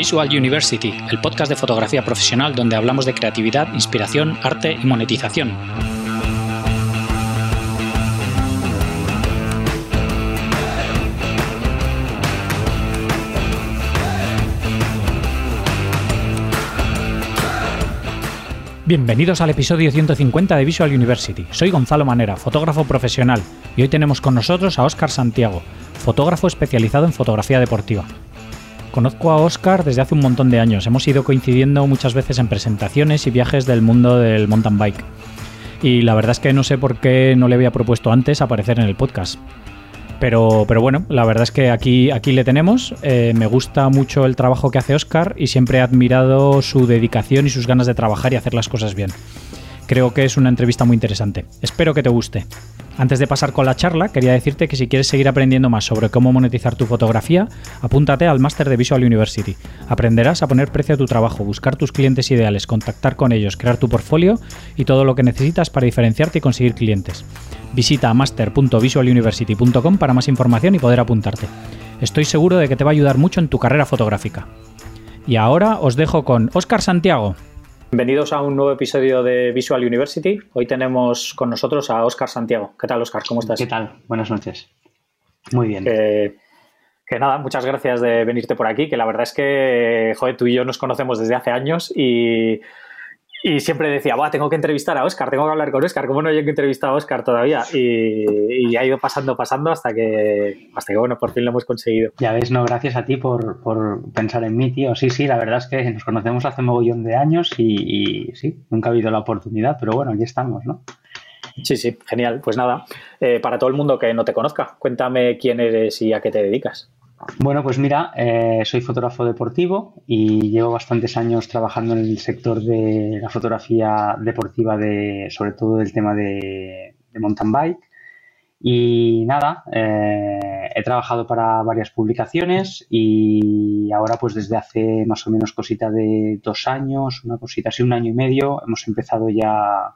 Visual University, el podcast de fotografía profesional donde hablamos de creatividad, inspiración, arte y monetización. Bienvenidos al episodio 150 de Visual University. Soy Gonzalo Manera, fotógrafo profesional, y hoy tenemos con nosotros a Óscar Santiago, fotógrafo especializado en fotografía deportiva. Conozco a Óscar desde hace un montón de años, hemos ido coincidiendo muchas veces en presentaciones y viajes del mundo del mountain bike. Y la verdad es que no sé por qué no le había propuesto antes aparecer en el podcast. Pero, pero bueno, la verdad es que aquí, aquí le tenemos. Eh, me gusta mucho el trabajo que hace Oscar y siempre he admirado su dedicación y sus ganas de trabajar y hacer las cosas bien. Creo que es una entrevista muy interesante. Espero que te guste. Antes de pasar con la charla, quería decirte que si quieres seguir aprendiendo más sobre cómo monetizar tu fotografía, apúntate al máster de Visual University. Aprenderás a poner precio a tu trabajo, buscar tus clientes ideales, contactar con ellos, crear tu portfolio y todo lo que necesitas para diferenciarte y conseguir clientes. Visita master.visualuniversity.com para más información y poder apuntarte. Estoy seguro de que te va a ayudar mucho en tu carrera fotográfica. Y ahora os dejo con Óscar Santiago. Bienvenidos a un nuevo episodio de Visual University. Hoy tenemos con nosotros a Óscar Santiago. ¿Qué tal, Óscar? ¿Cómo estás? ¿Qué tal? Buenas noches. Muy bien. que nada, muchas gracias de venirte por aquí, que la verdad es que, joder, tú y yo nos conocemos desde hace años y y siempre decía, va, tengo que entrevistar a Oscar, tengo que hablar con Oscar, ¿cómo no hay que entrevistar a Oscar todavía? Y, ha ido pasando, pasando hasta que, hasta que, bueno, por fin lo hemos conseguido. Ya ves, no, gracias a ti por, pensar en mí, tío. Sí, sí, la verdad es que nos conocemos hace un mogollón de años y, sí, nunca ha habido la oportunidad, pero bueno, aquí estamos, ¿no? Sí, sí, genial. Pues nada, eh, para todo el mundo que no te conozca, cuéntame quién eres y a qué te dedicas. Bueno, pues mira, eh, soy fotógrafo deportivo y llevo bastantes años trabajando en el sector de la fotografía deportiva, de, sobre todo del tema de, mountain bike. Y nada, eh, he trabajado para varias publicaciones y ahora pues desde hace más o menos cosita de dos años, una cosita así, un año y medio, hemos empezado ya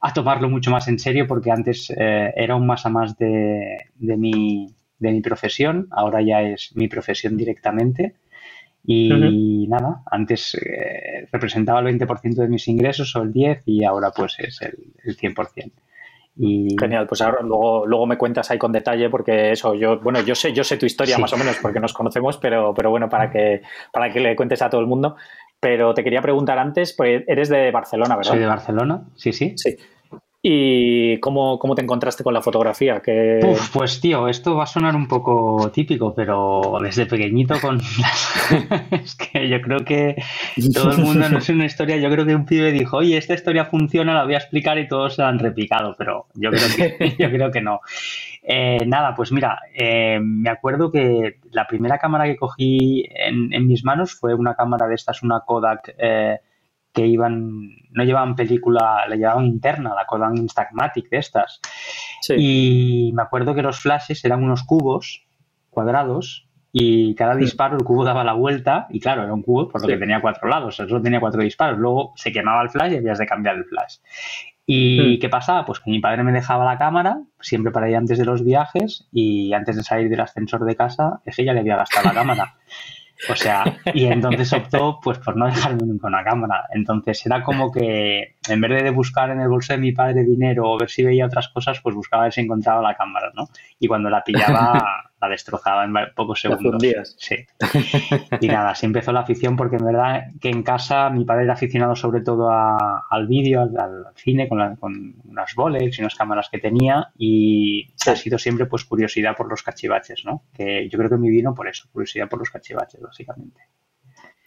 a tomarlo mucho más en serio porque antes eh, era un más a más de, de mi de mi profesión, ahora ya es mi profesión directamente. Y nada, antes eh, representaba el 20% de mis ingresos o el 10% y ahora pues es el, el 100%. Y... Genial, pues ahora luego, luego me cuentas ahí con detalle porque eso, yo, bueno, yo sé, yo sé tu historia más o menos porque nos conocemos, pero, pero bueno, para que, para que le cuentes a todo el mundo. Pero te quería preguntar antes, pues eres de Barcelona, ¿verdad? Soy de Barcelona, sí, sí. Sí. ¿Y cómo, te encontraste con la fotografía? pues tío, esto va a sonar un poco típico, pero desde pequeñito con es que yo creo que todo el mundo no es una historia, yo creo que un pibe dijo, oye, esta historia funciona, la voy a explicar y todos se la han replicado, pero yo creo que, yo creo que no. Eh, nada, pues mira, eh, me acuerdo que la primera cámara que cogí en, mis manos fue una cámara de estas, una Kodak eh, que iban, no llevaban película, la llevaban interna, la Kodak Instagmatic de estas. Y me acuerdo que los flashes eran unos cubos cuadrados y cada disparo el cubo daba la vuelta y claro, era un cubo por lo que tenía cuatro lados, eso tenía cuatro disparos, luego se quemaba el flash y habías de cambiar el flash. ¿Y qué pasaba? Pues que mi padre me dejaba la cámara, siempre para ir antes de los viajes y antes de salir del ascensor de casa, es que ya le había gastado la cámara. O sea, y entonces optó pues por no dejarme nunca una cámara. Entonces era como que en vez de buscar en el bolso de mi padre dinero o ver si veía otras cosas, pues buscaba ver si encontraba la cámara, ¿no? Y cuando la pillaba la destrozaba en pocos segundos. Sí. Y nada, así empezó la afición porque en verdad que en casa mi padre era aficionado sobre todo al vídeo, al, cine, con, con unas Bolex y unas cámaras que tenía y ha sido siempre pues curiosidad por los cachivaches, ¿no? Que yo creo que me vino por eso, curiosidad por los cachivaches, básicamente.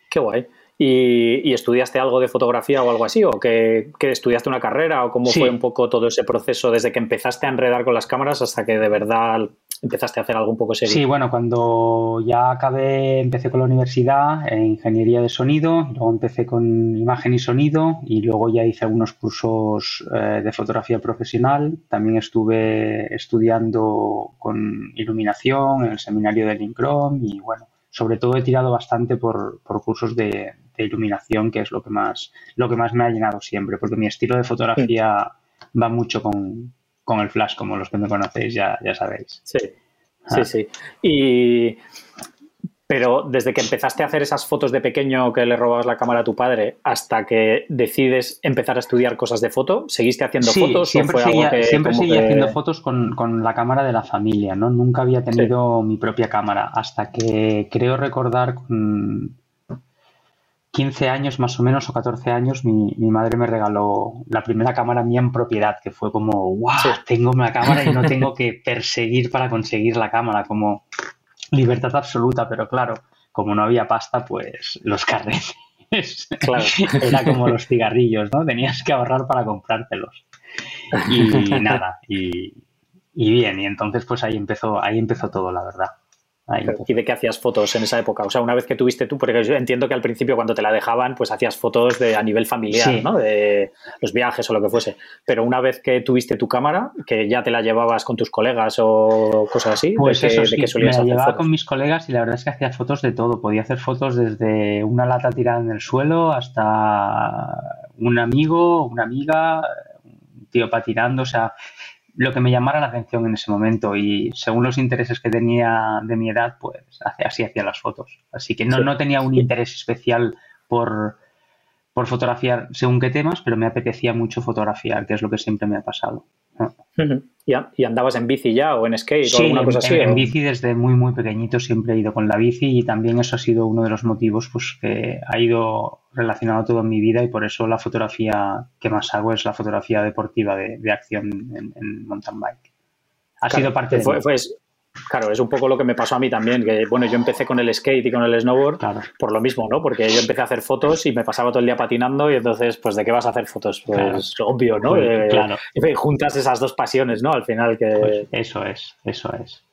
Qué guay. ¿Y, estudiaste algo de fotografía o algo así? ¿O que, estudiaste una carrera? ¿O cómo fue un poco todo ese proceso desde que empezaste a enredar con las cámaras hasta que de verdad empezaste a hacer algo un poco serio? Sí, bueno, cuando ya acabé, empecé con la universidad en ingeniería de sonido, luego empecé con imagen y sonido y luego ya hice algunos cursos eh, de fotografía profesional. También estuve estudiando con iluminación en el seminario de Lincrom y bueno, sobre todo he tirado bastante por, por cursos de, iluminación, que es lo que más, lo que más me ha llenado siempre, porque mi estilo de fotografía va mucho con, el flash, como los que me conocéis ya, ya sabéis. Sí, sí, ah. sí. Y Pero desde que empezaste a hacer esas fotos de pequeño que le robabas la cámara a tu padre hasta que decides empezar a estudiar cosas de foto, ¿seguiste haciendo fotos? Siempre seguía, siempre seguía haciendo fotos con, con, la cámara de la familia, ¿no? Nunca había tenido mi propia cámara hasta que creo recordar con 15 años más o menos o 14 años mi, mi madre me regaló la primera cámara mía en propiedad, que fue como, wow, tengo una cámara y no tengo que perseguir para conseguir la cámara, como libertad absoluta, pero claro, como no había pasta, pues los carretes. Claro. Era como los cigarrillos, ¿no? Tenías que ahorrar para comprártelos. Y nada, y, y bien, y entonces pues ahí empezó, ahí empezó todo, la verdad. ¿Y de qué hacías fotos en esa época? O sea, una vez que tuviste tú, porque yo entiendo que al principio cuando te la dejaban, pues hacías fotos de, a nivel familiar, ¿no? De los viajes o lo que fuese. Pero una vez que tuviste tu cámara, que ya te la llevabas con tus colegas o cosas así, pues eso, sí, me la llevaba con mis colegas y la verdad es que hacía fotos de todo. Podía hacer fotos desde una lata tirada en el suelo hasta un amigo, una amiga, un tío patinando, o sea, lo que me llamara la atención en ese momento y según los intereses que tenía de mi edad, pues así hacía las fotos. Así que no, no tenía un interés especial por, por fotografiar según qué temas, pero me apetecía mucho fotografiar, que es lo que siempre me ha pasado. ¿Y, andabas en bici ya o en skate o alguna cosa así? En, en, bici desde muy muy pequeñito siempre he ido con la bici y también eso ha sido uno de los motivos pues que ha ido relacionado todo en mi vida y por eso la fotografía que más hago es la fotografía deportiva de, acción en, mountain bike. Ha sido parte de... Fue, Claro, es un poco lo que me pasó a mí también, que bueno, yo empecé con el skate y con el snowboard por lo mismo, ¿no? Porque yo empecé a hacer fotos y me pasaba todo el día patinando y entonces, pues, ¿de qué vas a hacer fotos? Pues obvio, ¿no? Pues, eh, claro. juntas esas dos pasiones, ¿no? Al final que... Pues eso es, eso es.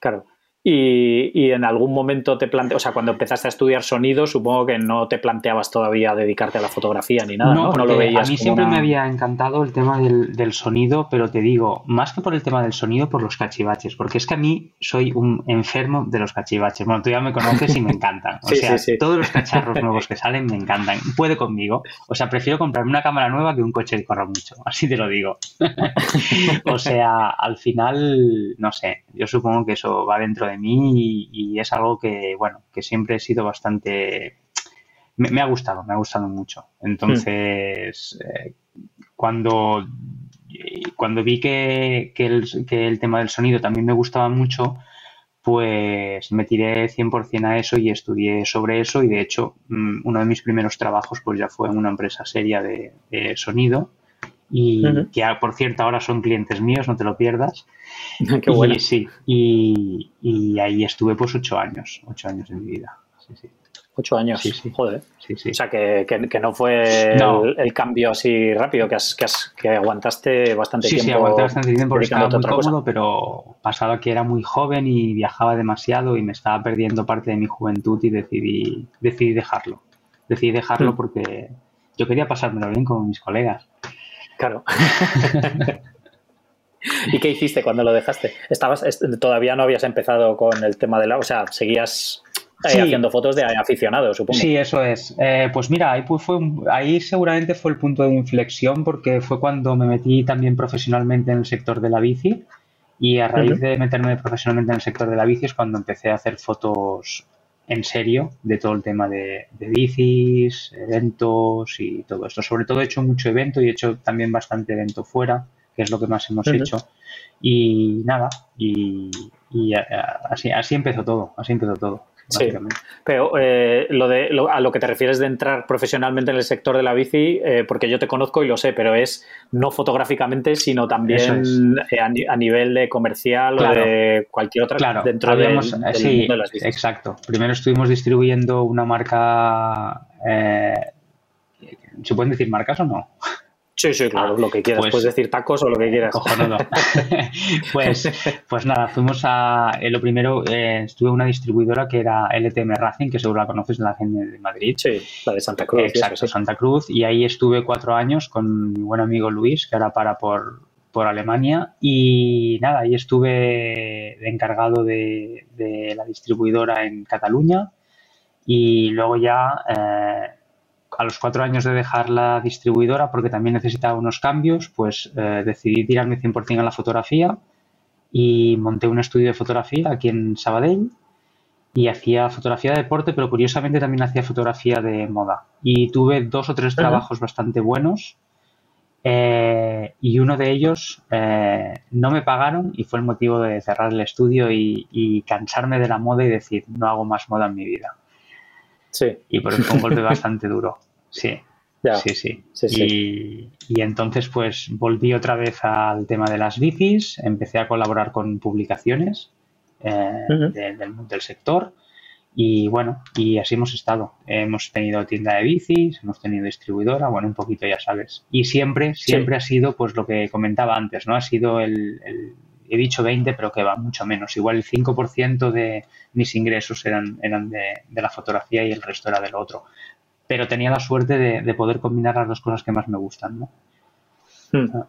Claro. Y, en algún momento te planteas, o sea, cuando empezaste a estudiar sonido, supongo que no te planteabas todavía dedicarte a la fotografía ni nada, ¿no? ¿no? lo veías a mí siempre me había encantado el tema del, sonido, pero te digo, más que por el tema del sonido, por los cachivaches, porque es que a mí soy un enfermo de los cachivaches. Bueno, tú ya me conoces y me encantan. O sea, todos los cacharros nuevos que salen me encantan. Puede conmigo. O sea, prefiero comprarme una cámara nueva que un coche que corra mucho. Así te lo digo. o sea, al final, no sé, yo supongo que eso va dentro de mí y, es algo que, bueno, que siempre he sido bastante... Me, ha gustado, me ha gustado mucho. Entonces, eh, cuando, cuando vi que, que, el, tema del sonido también me gustaba mucho, pues me tiré 100% a eso y estudié sobre eso y de hecho mm, uno de mis primeros trabajos pues ya fue en una empresa seria de, sonido y que por cierto ahora son clientes míos, no te lo pierdas. Qué bueno. Y, sí, y, ahí estuve pues ocho años, ocho años de mi vida. Ocho años, sí, sí. joder. O sea, que, que, no fue El, cambio así rápido, que, has, que, aguantaste bastante tiempo. Sí, aguanté bastante tiempo porque estaba muy cómodo, pero pasaba que era muy joven y viajaba demasiado y me estaba perdiendo parte de mi juventud y decidí, decidí dejarlo. Decidí dejarlo hmm. porque yo quería pasármelo bien con mis colegas. Claro. ¿Y qué hiciste cuando lo dejaste? Estabas, todavía no habías empezado con el tema de la, o sea, seguías eh, haciendo fotos de aficionados, supongo. Sí, eso es. Eh, pues mira, ahí, pues fue, ahí seguramente fue el punto de inflexión porque fue cuando me metí también profesionalmente en el sector de la bici y a raíz de meterme profesionalmente en el sector de la bici es cuando empecé a hacer fotos en serio de todo el tema de, de bicis, eventos y todo esto. Sobre todo he hecho mucho evento y he hecho también bastante evento fuera que es lo que más hemos hecho. Y nada, y, así, así empezó todo, así empezó todo. Sí, pero eh, lo de, a lo que te refieres de entrar profesionalmente en el sector de la bici, eh, porque yo te conozco y lo sé, pero es no fotográficamente, sino también eh, a, nivel de comercial o de cualquier otra claro. dentro de, sí, de las bicis. Exacto. Primero estuvimos distribuyendo una marca. ¿Se pueden decir marcas o no? Sí, sí, claro, lo que quieras. Pues, Puedes decir tacos o lo que quieras. pues, pues nada, fuimos a. Eh, lo primero, eh, estuve en una distribuidora que era LTM Racing, que seguro la conoces, la gente de Madrid. Sí, la de Santa Cruz. Exacto, Santa Cruz. Y ahí estuve cuatro años con mi buen amigo Luis, que ahora para por, por Alemania. Y nada, ahí estuve encargado de, de la distribuidora en Cataluña. Y luego ya. Eh, a los cuatro años de dejar la distribuidora, porque también necesitaba unos cambios, pues eh, decidí tirarme 100% a la fotografía y monté un estudio de fotografía aquí en Sabadell. y hacía fotografía de deporte, pero curiosamente también hacía fotografía de moda. Y tuve dos o tres trabajos bastante buenos eh, y uno de ellos eh, no me pagaron y fue el motivo de cerrar el estudio y, cansarme de la moda y decir, no hago más moda en mi vida. Sí. Y por eso fue un golpe bastante duro. Sí. Sí, sí. y, entonces pues volví otra vez al tema de las bicis, empecé a colaborar con publicaciones eh, del, sector y bueno, y así hemos estado. Hemos tenido tienda de bicis, hemos tenido distribuidora, bueno, un poquito ya sabes. Y siempre, siempre ha sido pues lo que comentaba antes, ¿no? Ha sido el, he dicho 20, pero que va mucho menos. Igual el 5% de mis ingresos eran, eran de, de, la fotografía y el resto era del otro pero tenía la suerte de, poder combinar las dos cosas que más me gustan. ¿no? Hmm. Ah.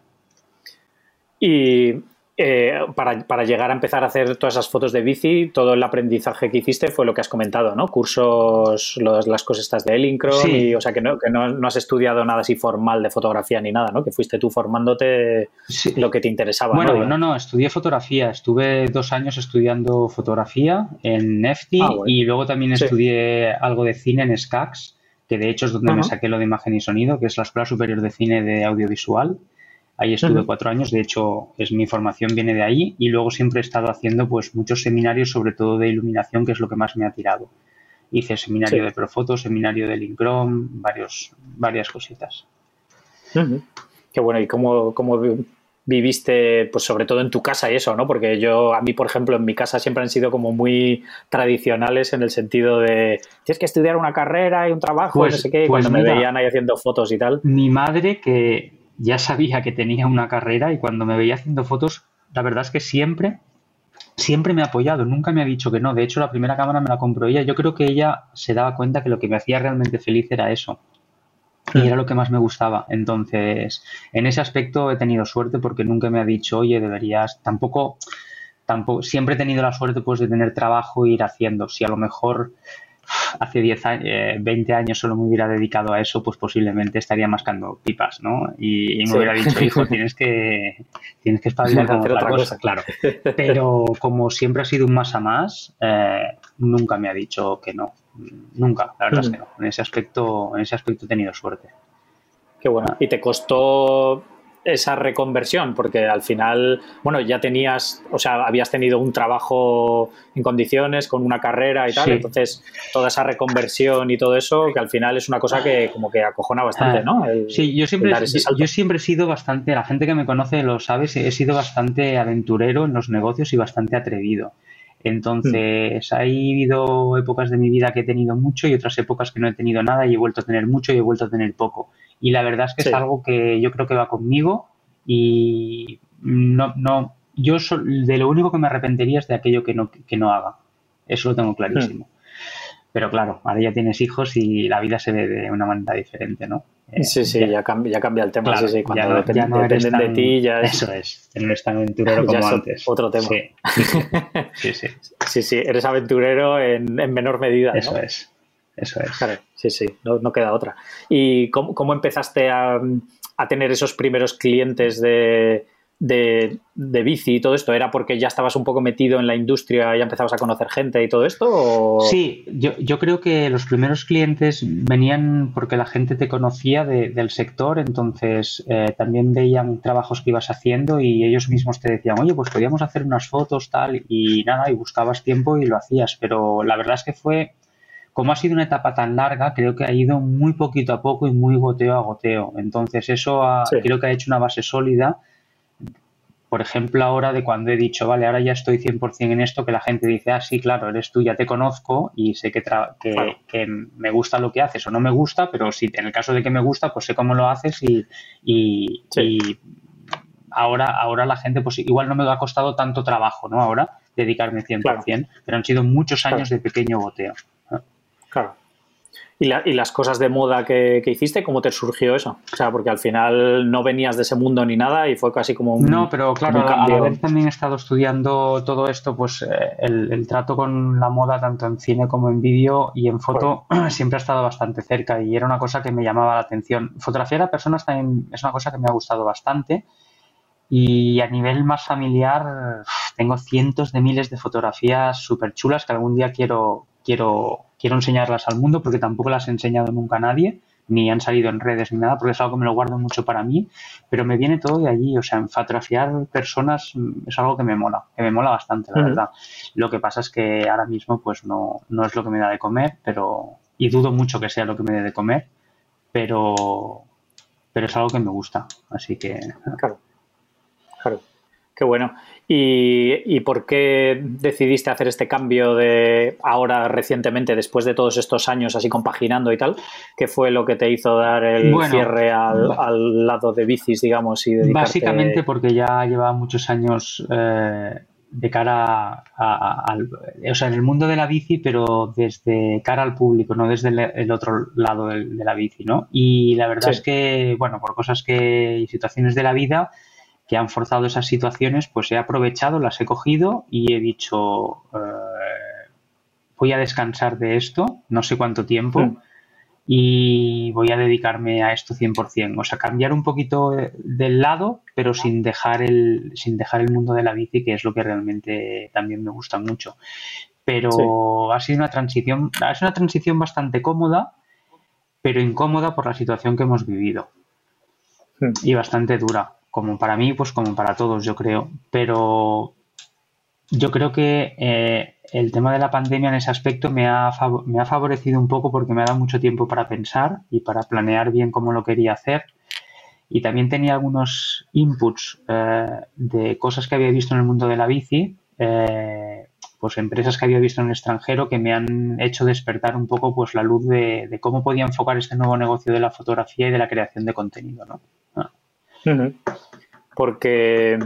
Y eh, para, llegar a empezar a hacer todas esas fotos de bici, todo el aprendizaje que hiciste fue lo que has comentado, ¿no? Cursos, las cosas estas de Elincron, y, o sea, que, no, que no, has estudiado nada así formal de fotografía ni nada, ¿no? Que fuiste tú formándote lo que te interesaba. Bueno, ¿no? no, estudié fotografía. Estuve dos años estudiando fotografía en Nefti ah, y luego también estudié algo de cine en SCAX que de hecho es donde me saqué lo de imagen y sonido, que es la Escuela Superior de Cine de Audiovisual. Ahí estuve cuatro años, de hecho, es mi formación viene de ahí y luego siempre he estado haciendo pues muchos seminarios, sobre todo de iluminación, que es lo que más me ha tirado. Hice seminario de Profoto, seminario de Linkrom, varios, varias cositas. Qué bueno, ¿y cómo, cómo viviste, pues sobre todo en tu casa y eso, ¿no? Porque yo, a mí, por ejemplo, en mi casa siempre han sido como muy tradicionales en el sentido de tienes que estudiar una carrera y un trabajo, pues, no sé qué, y pues cuando me veían ahí haciendo fotos y tal. Mi madre, que ya sabía que tenía una carrera y cuando me veía haciendo fotos, la verdad es que siempre, siempre me ha apoyado, nunca me ha dicho que no. De hecho, la primera cámara me la compró ella. Yo creo que ella se daba cuenta que lo que me hacía realmente feliz era eso y era lo que más me gustaba. Entonces, en ese aspecto he tenido suerte porque nunca me ha dicho, oye, deberías, tampoco, tampoco, siempre he tenido la suerte pues de tener trabajo e ir haciendo. Si a lo mejor hace 10 años, 20 años solo me hubiera dedicado a eso, pues posiblemente estaría mascando pipas, ¿no? Y, me hubiera dicho, hijo, tienes que, tienes que espabilar con otra, cosa, claro. Pero como siempre ha sido un más a más, eh, nunca me ha dicho que no. Nunca, la verdad es que no. En ese aspecto, en ese aspecto he tenido suerte. Qué bueno. ¿Y te costó esa reconversión? Porque al final, bueno, ya tenías, o sea, habías tenido un trabajo en condiciones, con una carrera y tal, entonces toda esa reconversión y todo eso, que al final es una cosa que como que acojona bastante, ¿no? sí, yo siempre, yo siempre he sido bastante, la gente que me conoce lo sabe, he sido bastante aventurero en los negocios y bastante atrevido. Entonces, ha habido épocas de mi vida que he tenido mucho y otras épocas que no he tenido nada y he vuelto a tener mucho y he vuelto a tener poco. Y la verdad es que es algo que yo creo que va conmigo y no, no, yo de lo único que me arrepentiría es de aquello que no, que no haga. Eso lo tengo clarísimo. Pero claro, ahora ya tienes hijos y la vida se ve de una manera diferente, ¿no? Eh, sí, sí, ya, cambia, ya cambia el tema. Cuando ya no, dependen, de ti, ya es... Eso es, no eres tan aventurero como antes. Otro tema. Sí, sí. sí, sí. eres aventurero en, menor medida. Eso es, eso es. Claro, sí, sí, no, queda otra. ¿Y cómo, cómo empezaste a, a tener esos primeros clientes de, de, bici y todo esto? ¿Era porque ya estabas un poco metido en la industria y ya empezabas a conocer gente y todo esto? Sí, yo, creo que los primeros clientes venían porque la gente te conocía del sector, entonces eh, también veían trabajos que ibas haciendo y ellos mismos te decían, oye, pues podíamos hacer unas fotos, tal, y nada, y buscabas tiempo y lo hacías, pero la verdad es que fue como ha sido una etapa tan larga, creo que ha ido muy poquito a poco y muy goteo a goteo. Entonces, eso creo que ha hecho una base sólida por ejemplo, ahora de cuando he dicho, vale, ahora ya estoy 100% en esto, que la gente dice, ah, sí, claro, eres tú, ya te conozco y sé que, que, me gusta lo que haces o no me gusta, pero si en el caso de que me gusta, pues sé cómo lo haces y, y, ahora, ahora la gente, pues igual no me ha costado tanto trabajo, ¿no? Ahora dedicarme 100%, pero han sido muchos años de pequeño goteo. Claro. ¿Y, las cosas de moda que, hiciste, cómo te surgió eso? O sea, porque al final no venías de ese mundo ni nada y fue casi como un. No, pero claro, a la vez también he estado estudiando todo esto, pues eh, el, trato con la moda, tanto en cine como en vídeo y en foto, siempre ha estado bastante cerca y era una cosa que me llamaba la atención. Fotografiar a personas también es una cosa que me ha gustado bastante. Y a nivel más familiar, tengo cientos de miles de fotografías súper chulas que algún día quiero, quiero, quiero enseñarlas al mundo porque tampoco las he enseñado nunca a nadie, ni han salido en redes ni nada, porque es algo que me lo guardo mucho para mí, pero me viene todo de allí. O sea, en fotografiar personas mm, es algo que me mola, que me mola bastante, la verdad. Lo que pasa es que ahora mismo pues no, no es lo que me da de comer, pero y dudo mucho que sea lo que me dé de comer, pero, pero es algo que me gusta. Así que. Claro. Claro. Qué bueno. ¿Y, por qué decidiste hacer este cambio de ahora recientemente, después de todos estos años así compaginando y tal? ¿Qué fue lo que te hizo dar el cierre al, lado de bicis, digamos? Y Básicamente porque ya llevaba muchos años eh, de cara al... O sea, en el mundo de la bici, pero desde cara al público, no desde el, otro lado de, la bici, ¿no? Y la verdad es que, bueno, por cosas que... y situaciones de la vida que han forzado esas situaciones, pues he aprovechado, las he cogido y he dicho, eh, voy a descansar de esto, no sé cuánto tiempo, mm. y voy a dedicarme a esto 100%. O sea, cambiar un poquito del lado, pero sin dejar, el, sin dejar el mundo de la bici, que es lo que realmente también me gusta mucho. Pero ha sido una transición, es una transición bastante cómoda, pero incómoda por la situación que hemos vivido. Mm. Y bastante dura como para mí, pues como para todos, yo creo. Pero yo creo que eh, el tema de la pandemia en ese aspecto me ha, me ha favorecido un poco porque me ha dado mucho tiempo para pensar y para planear bien cómo lo quería hacer. Y también tenía algunos inputs eh, de cosas que había visto en el mundo de la bici, eh, pues empresas que había visto en el extranjero que me han hecho despertar un poco pues la luz de, cómo podía enfocar este nuevo negocio de la fotografía y de la creación de contenido. ¿no? Ah porque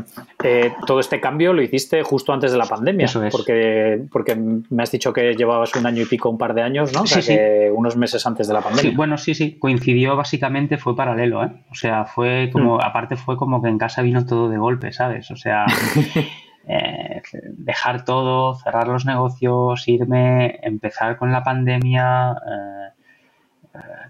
eh, todo este cambio lo hiciste justo antes de la pandemia. Eso es. Porque, porque me has dicho que llevabas un año y pico, un par de años, ¿no? sí, unos meses antes de la pandemia. bueno, sí, sí, coincidió básicamente, fue paralelo, ¿eh? O sea, fue como, mm. aparte fue como que en casa vino todo de golpe, ¿sabes? O sea, eh, dejar todo, cerrar los negocios, irme, empezar con la pandemia. Eh,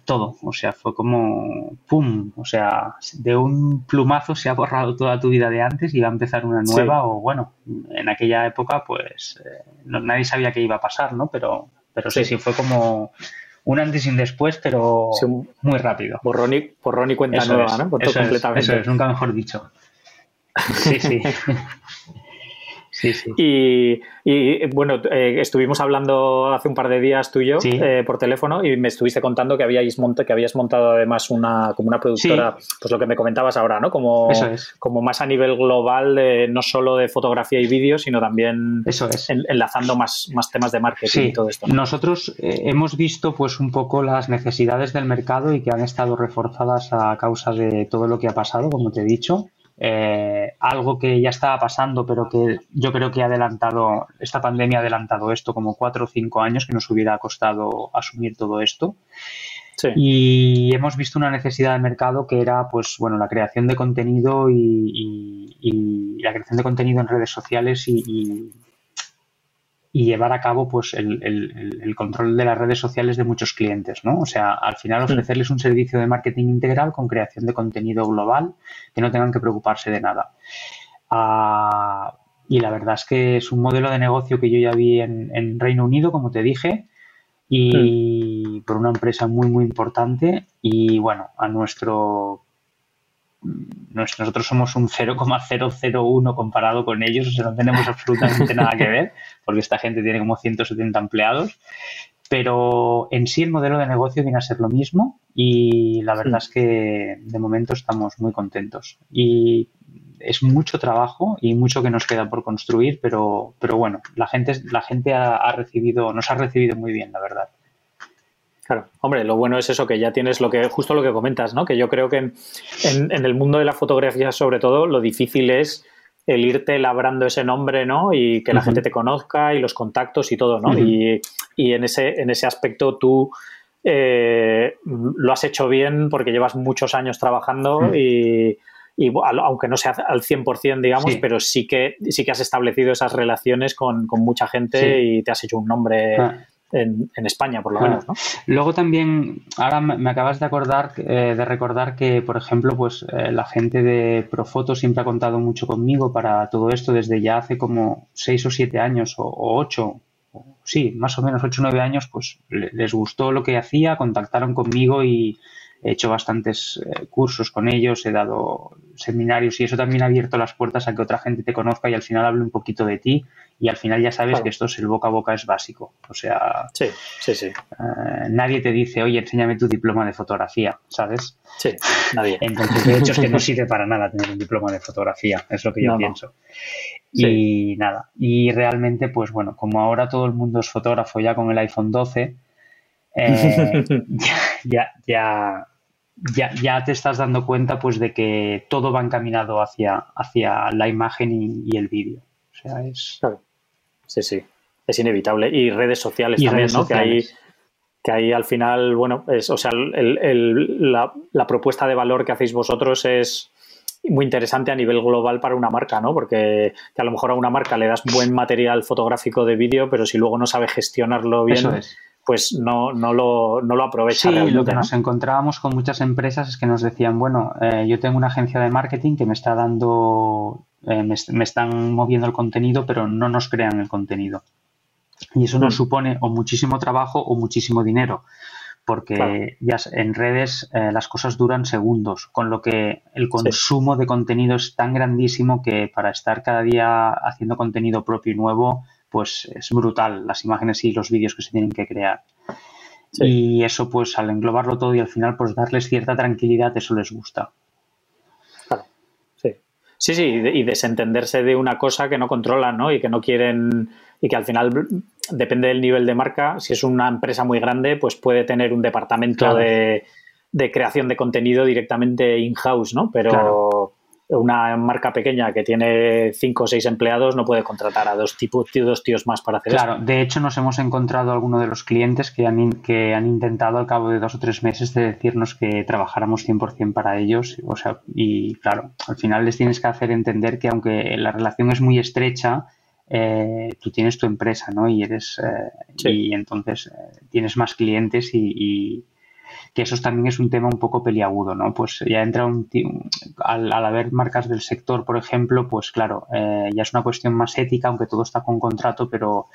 todo, o sea, fue como ¡pum! O sea, de un plumazo se ha borrado toda tu vida de antes y va a empezar una nueva o bueno, en aquella época pues eh, nadie sabía qué iba a pasar, ¿no? Pero, pero sí, sí, fue como un antes y un después, pero muy rápido. Borrón y, cuenta nueva, ¿no? eso, eso es, nunca mejor dicho. Sí, sí. Y, bueno, eh, estuvimos hablando hace un par de días tú y yo eh, por teléfono y me estuviste contando que habíais que habías montado además una como una productora, pues lo que me comentabas ahora, ¿no? Como, como más a nivel global, no solo de fotografía y vídeo, sino también enlazando más, más temas de marketing y todo esto. Nosotros eh, hemos visto pues un poco las necesidades del mercado y que han estado reforzadas a causa de todo lo que ha pasado, como te he dicho. Eh, algo que ya estaba pasando, pero que yo creo que ha adelantado, esta pandemia ha adelantado esto como cuatro o cinco años que nos hubiera costado asumir todo esto. Y hemos visto una necesidad de mercado que era, pues, bueno, la creación de contenido y, y la creación de contenido en redes sociales y, y llevar a cabo pues el, el, control de las redes sociales de muchos clientes, ¿no? O sea, al final ofrecerles un servicio de marketing integral con creación de contenido global que no tengan que preocuparse de nada. Ah, y la verdad es que es un modelo de negocio que yo ya vi en, en Reino Unido, como te dije, y por una empresa muy, muy importante. Y bueno, a nuestro nosotros somos un 0,001 comparado con ellos, o sea, no tenemos absolutamente nada que ver, porque esta gente tiene como 170 empleados, pero en sí el modelo de negocio viene a ser lo mismo y la verdad es que de momento estamos muy contentos. Y es mucho trabajo y mucho que nos queda por construir, pero, pero bueno, la gente, la gente ha recibido, nos ha recibido muy bien, la verdad. Claro, hombre, lo bueno es eso, que ya tienes lo que, justo lo que comentas, ¿no? Que yo creo que en, el mundo de la fotografía, sobre todo, lo difícil es el irte labrando ese nombre, ¿no? Y que la gente te conozca y los contactos y todo, ¿no? y, en, ese, en ese aspecto tú eh, lo has hecho bien porque llevas muchos años trabajando y, aunque no sea al 100%, digamos, pero sí que, sí que has establecido esas relaciones con, mucha gente y te has hecho un nombre. Ah en, España, por lo menos. ¿no? Luego también, ahora me acabas de acordar, eh, de recordar que, por ejemplo, pues eh, la gente de Profoto siempre ha contado mucho conmigo para todo esto desde ya hace como seis o siete años o, ocho, sí, más o menos ocho o nueve años, pues les gustó lo que hacía, contactaron conmigo y he hecho bastantes eh, cursos con ellos, he dado seminarios y eso también ha abierto las puertas a que otra gente te conozca y al final hable un poquito de ti y al final ya sabes que esto es el boca a boca es básico. O sea, sí, sí, sí. Eh, nadie te dice, oye, enséñame tu diploma de fotografía, ¿sabes? Sí, nadie. Entonces, de hecho, es que no sirve para nada tener un diploma de fotografía, es lo que yo pienso. Y nada, y realmente, pues bueno, como ahora todo el mundo es fotógrafo ya con el iPhone 12, eh, ya, ya, ya, ya, te estás dando cuenta pues de que todo va encaminado hacia, hacia la imagen y, el vídeo. O sea, es... Claro. Sí, sí, es inevitable. Y redes sociales también, ¿no? Que hay, que ahí al final, bueno, es, o sea, la, propuesta de valor que hacéis vosotros es muy interesante a nivel global para una marca, ¿no? Porque a lo mejor a una marca le das buen material fotográfico de vídeo, pero si luego no sabe gestionarlo bien, pues no, no, lo, no lo aprovecha. Sí, lo que nos encontrábamos con muchas empresas es que nos decían, bueno, eh, yo tengo una agencia de marketing que me está dando eh, me, están moviendo el contenido, pero no nos crean el contenido. Y eso nos mm. supone o muchísimo trabajo o muchísimo dinero, porque ya en redes eh, las cosas duran segundos, con lo que el consumo de contenido es tan grandísimo que para estar cada día haciendo contenido propio y nuevo, pues es brutal las imágenes y los vídeos que se tienen que crear. Y eso, pues al englobarlo todo y al final, pues darles cierta tranquilidad, eso les gusta. Sí, sí, y desentenderse de una cosa que no controlan, ¿no? Y que no quieren, y que al final depende del nivel de marca. Si es una empresa muy grande, pues puede tener un departamento de, creación de contenido directamente in-house, ¿no? Pero una marca pequeña que tiene cinco o seis empleados no puede contratar a dos, tipos, dos tíos más para hacer claro, de hecho nos hemos encontrado algunos de los clientes que han, que han intentado al cabo de dos o tres meses de decirnos que trabajáramos 100% para ellos. O sea, y claro, al final les tienes que hacer entender que aunque la relación es muy estrecha, eh, tú tienes tu empresa, ¿no? Y eres eh, y entonces eh, tienes más clientes y que eso también es un tema un poco peliagudo, ¿no? Pues ya entra un, al, al haber marcas del sector, por ejemplo, pues claro, eh, ya es una cuestión más ética, aunque todo está con contrato, pero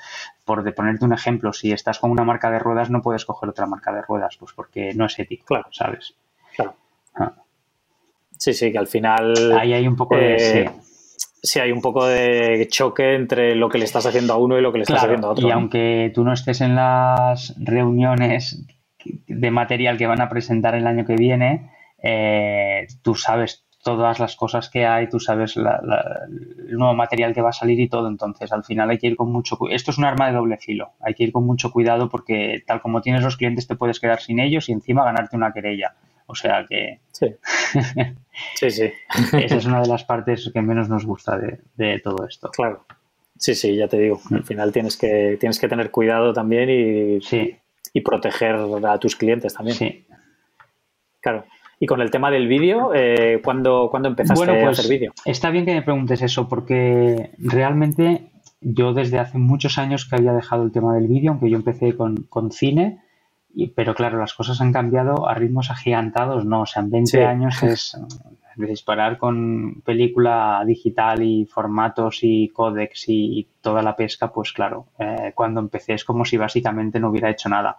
por de ponerte un ejemplo, si estás con una marca de ruedas no puedes coger otra marca de ruedas, pues porque no es ético, claro. ¿sabes? Claro. Ah. Sí, sí, que al final... Ahí hay un poco de... Eh, sí. hay un poco de choque entre lo que le estás haciendo a uno y lo que le estás haciendo a otro. Y aunque tú no estés en las reuniones de material que van a presentar el año que viene, eh, tú sabes todas las cosas que hay, tú sabes el nuevo material que va a salir y todo. Entonces, al final hay que ir con mucho cuidado. Esto es un arma de doble filo. Hay que ir con mucho cuidado porque tal como tienes los clientes te puedes quedar sin ellos y encima ganarte una querella. O sea que... Sí, sí. sí. Esa es una de las partes que menos nos gusta de, de todo esto. Claro. Sí, sí, ya te digo. Al final tienes que, tienes que tener cuidado también y, sí y proteger a tus clientes también. Sí. Claro. Y con el tema del vídeo, eh, ¿cuándo, empezaste a pues, hacer vídeo? Está bien que me preguntes eso, porque realmente yo desde hace muchos años que había dejado el tema del vídeo, aunque yo empecé con, cine, y, pero claro, las cosas han cambiado a ritmos agigantados, ¿no? O sea, en 20 años es disparar con película digital y formatos y códex y, toda la pesca, pues claro, eh, cuando empecé es como si básicamente no hubiera hecho nada.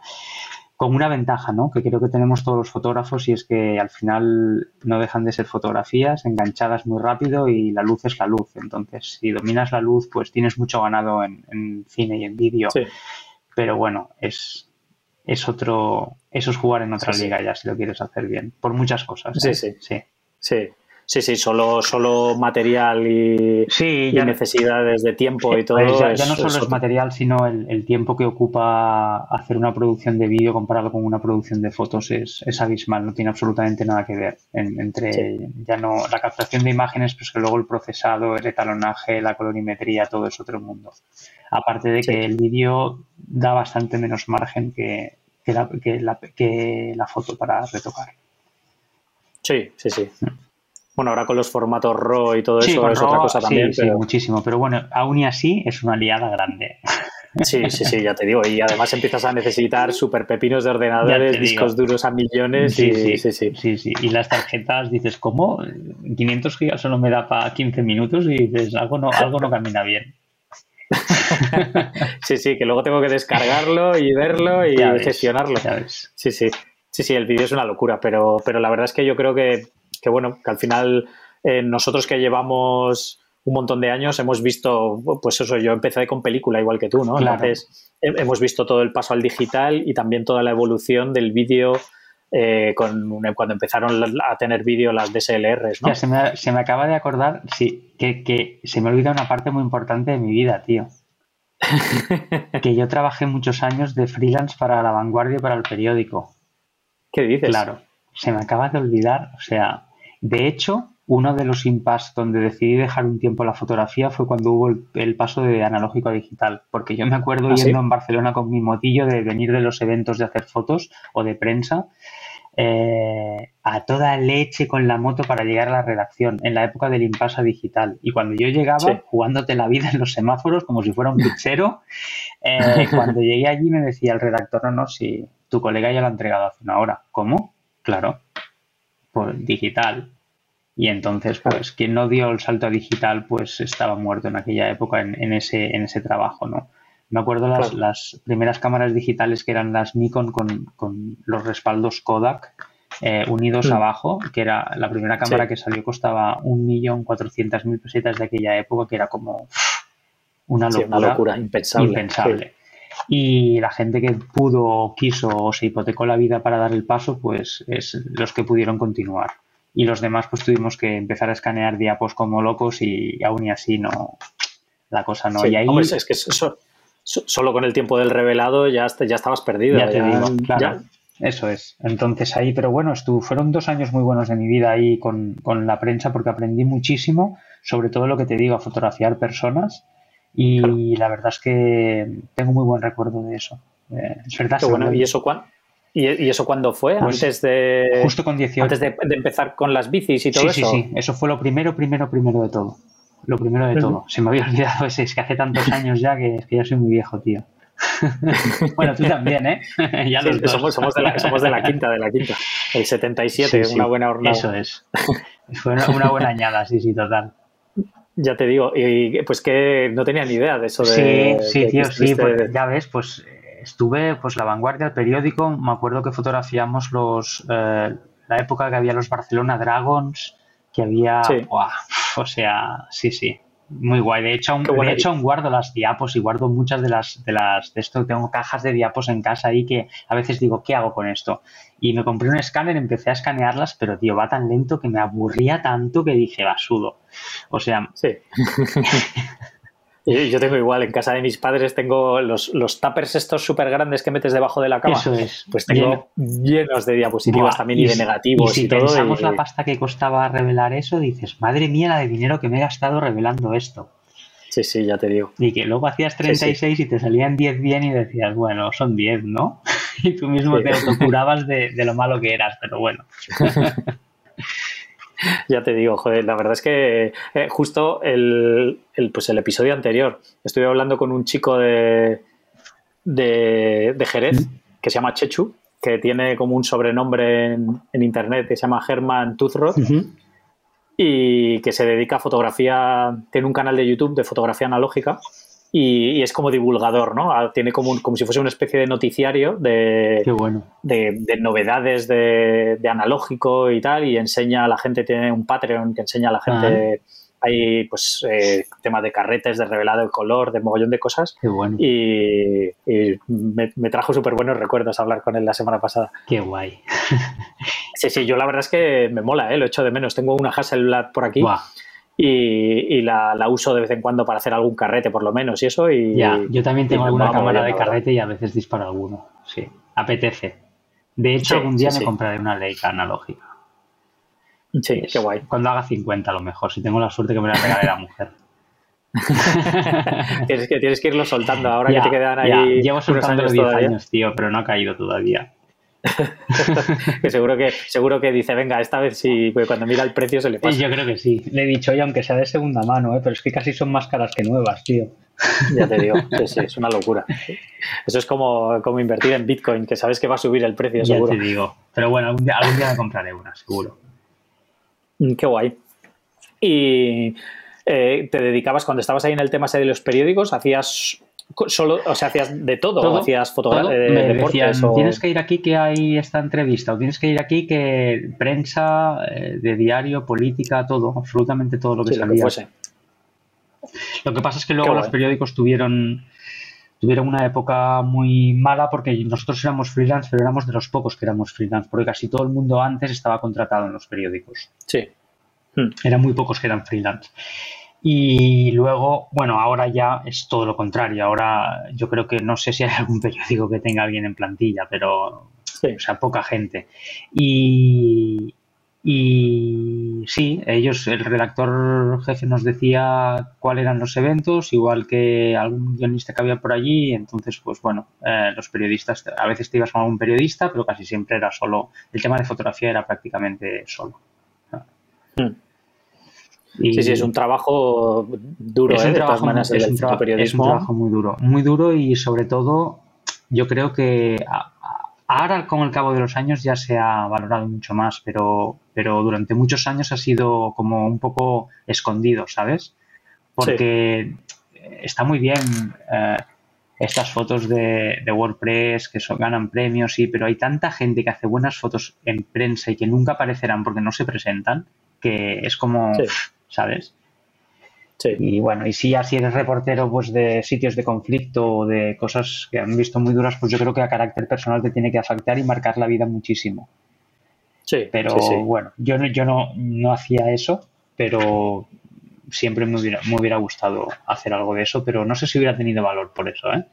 Con una ventaja, ¿no? Que creo que tenemos todos los fotógrafos y es que al final no dejan de ser fotografías enganchadas muy rápido y la luz es la luz. Entonces, si dominas la luz, pues tienes mucho ganado en, cine y en vídeo. Pero bueno, es, es otro, eso es jugar en otra liga ya si lo quieres hacer bien, por muchas cosas. Sí, ¿eh? sí. sí. Sí, sí, sí, solo, solo material y, sí, ya, necesidades de tiempo y todo. ya, no solo es, material, sino el, tiempo que ocupa hacer una producción de vídeo comparado con una producción de fotos es, es abismal, no tiene absolutamente nada que ver. entre ya no la captación de imágenes, pues que luego el procesado, el etalonaje, la colorimetría, todo es otro mundo. Aparte de que el vídeo da bastante menos margen que, que, la, que, la, que la foto para retocar. Sí, sí, sí. Bueno, ahora con los formatos RAW y todo eso es otra cosa también. Sí, muchísimo. Pero bueno, aún y así es una liada grande. Sí, sí, sí, ya te digo. Y además empiezas a necesitar super pepinos de ordenadores, discos duros a millones. Sí, y, sí, sí, sí, sí. Y las tarjetas dices, ¿cómo? 500 gigas solo me da para 15 minutos y dices, algo no, algo no camina bien. sí, sí, que luego tengo que descargarlo y verlo y gestionarlo. Sí, sí. Sí, sí, el vídeo es una locura, pero, pero la verdad es que yo creo que, que bueno, que al final eh, nosotros que llevamos un montón de años hemos visto, pues eso, yo empecé con película igual que tú, ¿no? Entonces hemos visto todo el paso al digital y también toda la evolución del vídeo eh, con, cuando empezaron a tener vídeo las DSLRs, ¿no? se, me, se, me, acaba de acordar, sí, que, que se me olvida una parte muy importante de mi vida, tío. que yo trabajé muchos años de freelance para La Vanguardia y para el periódico. ¿Qué dices? Claro, se me acaba de olvidar, o sea, de hecho, uno de los impases donde decidí dejar un tiempo la fotografía fue cuando hubo el, paso de analógico a digital, porque yo me acuerdo ¿Ah, yendo en Barcelona con mi motillo de venir de los eventos de hacer fotos o de prensa eh, a toda leche con la moto para llegar a la redacción en la época del impasse digital. Y cuando yo llegaba, jugándote la vida en los semáforos como si fuera un pichero, eh, cuando llegué allí me decía el redactor, no, no, si tu colega ya lo ha entregado hace una hora. ¿Cómo? Claro, pues digital y entonces, pues, quien no dio el salto a digital, pues estaba muerto en aquella época en, ese, en ese trabajo, ¿no? Me acuerdo las, las primeras cámaras digitales que eran las Nikon con, los respaldos Kodak eh, unidos mm. abajo, que era la primera cámara que salió costaba un millón cuatrocientas mil pesetas de aquella época, que era como una locura, una locura impensable. impensable. Y la gente que pudo, quiso o se hipotecó la vida para dar el paso, pues es los que pudieron continuar y los demás pues tuvimos que empezar a escanear diapos como locos y aún y así no, la cosa no. y ahí... es que solo con el tiempo del revelado ya, ya estabas perdido. Ya te digo, claro. Eso es. Entonces ahí, pero bueno, estuvo, fueron dos años muy buenos de mi vida ahí con, la prensa porque aprendí muchísimo, sobre todo lo que te digo, a fotografiar personas y la verdad es que tengo muy buen recuerdo de eso. Eh, es verdad. bueno, ¿y eso cuándo? ¿Y, eso cuándo fue? Pues antes de. Justo con 18. Antes de, empezar con las bicis y todo eso. Sí, sí, sí. Eso fue lo primero, primero, primero de todo. Lo primero de todo. Se me había olvidado ese. Es que hace tantos años ya que, que ya soy muy viejo, tío. bueno, tú también, ¿eh? ya somos, somos, de la, somos, de la, quinta, de la quinta. El 77, es una buena hornada. Eso es. Fue una, buena añada, sí, sí, total. Ya te digo, y pues que no tenía ni idea de eso de. Sí, sí, tío, sí, pues, ya ves, pues estuve, pues la vanguardia, el periódico, me acuerdo que fotografiamos los, eh, la época que había los Barcelona Dragons, que había, o sea, sí, sí, muy guay. De hecho, aún, de hecho, guardo las diapos y guardo muchas de las, de las, de esto, tengo cajas de diapos en casa ahí que a veces digo, ¿qué hago con esto? Y me compré un escáner, empecé a escanearlas, pero tío, va tan lento que me aburría tanto que dije, va, sudo. O sea, sí. Yo tengo igual, en casa de mis padres tengo los, los tuppers estos súper grandes que metes debajo de la cama. Eso es. Pues tengo llenos de diapositivas también y, de negativos. Y si pensamos la pasta que costaba revelar eso, dices, madre mía la de dinero que me he gastado revelando esto. Sí, sí, ya te digo. Y que luego hacías 36 y te salían 10 bien y decías, bueno, son 10, ¿no? y tú mismo te autocurabas de, de lo malo que eras, pero bueno. ya te digo, joder, la verdad es que eh, justo el, pues el episodio anterior estuve hablando con un chico de, de, Jerez que se llama Chechu, que tiene como un sobrenombre en, internet que se llama Herman Tuzrod y que se dedica a fotografía, tiene un canal de YouTube de fotografía analógica y, es como divulgador, ¿no? Ah, tiene como, como si fuese una especie de noticiario de, de, novedades de, analógico y tal, y enseña a la gente, tiene un Patreon que enseña a la gente, hay pues eh, temas de carretes, de revelado de color, de mogollón de cosas. Qué bueno. Y, me, trajo súper buenos recuerdos hablar con él la semana pasada. Qué guay. sí, sí, yo la verdad es que me mola, ¿eh? lo echo de menos. Tengo una Hasselblad por aquí y, la, uso de vez en cuando para hacer algún carrete por lo menos y eso. Y, ya, yo también tengo alguna cámara de carrete y a veces disparo alguno, sí, apetece. De hecho, algún día me compraré una Leica analógica. Sí, qué guay. Cuando haga 50 a lo mejor, si tengo la suerte que me la regale la mujer. tienes, que, tienes que irlo soltando ahora que te quedan ahí. Llevo soltando 10 años, tío, pero no ha caído todavía. que seguro que seguro que dice, venga, esta vez sí, pues cuando mira el precio se le pasa. Yo creo que sí. Le he dicho, oye, aunque sea de segunda mano, ¿eh? pero es que casi son más caras que nuevas, tío. Ya te digo, sí, sí, es una locura. Eso es como, como invertir en Bitcoin, que sabes que va a subir el precio, seguro. Ya te digo. Pero bueno, algún día, algún día me compraré una, seguro. Mm, qué guay. Y eh, te dedicabas, cuando estabas ahí en el tema de los periódicos, hacías solo, o sea, hacías de todo, hacías fotografía de deportes tienes que ir aquí que hay esta entrevista, o tienes que ir aquí que prensa, eh, de diario, política, todo, absolutamente todo lo que salía. Lo que, lo que pasa es que luego los periódicos tuvieron tuvieron una época muy mala porque nosotros éramos freelance, pero éramos de los pocos que éramos freelance, porque casi todo el mundo antes estaba contratado en los periódicos. Sí. Eran muy pocos que eran freelance. Y luego, bueno, ahora ya es todo lo contrario. Ahora yo creo que no sé si hay algún periódico que tenga alguien en plantilla, pero, o sea, poca gente. Y, y sí, ellos, el redactor jefe nos decía cuáles eran los eventos, igual que algún guionista que había por allí. Entonces, pues bueno, eh, los periodistas, a veces te ibas con algún periodista, pero casi siempre era solo, el tema de fotografía era prácticamente solo. Sí, sí, es un trabajo duro, es un ¿eh? trabajo, es, un trabajo muy duro, muy duro y sobre todo yo creo que ahora con el cabo de los años ya se ha valorado mucho más, pero, pero durante muchos años ha sido como un poco escondido, ¿sabes? Porque está muy bien eh, estas fotos de, WordPress que ganan premios, sí, pero hay tanta gente que hace buenas fotos en prensa y que nunca aparecerán porque no se presentan, que es como... ¿sabes? Sí. Y bueno, y si así eres reportero pues de sitios de conflicto o de cosas que han visto muy duras, pues yo creo que a carácter personal te tiene que afectar y marcar la vida muchísimo. Sí. Pero bueno, yo, yo no, no hacía eso, pero siempre me hubiera, me hubiera gustado hacer algo de eso, pero no sé si hubiera tenido valor por eso, ¿eh?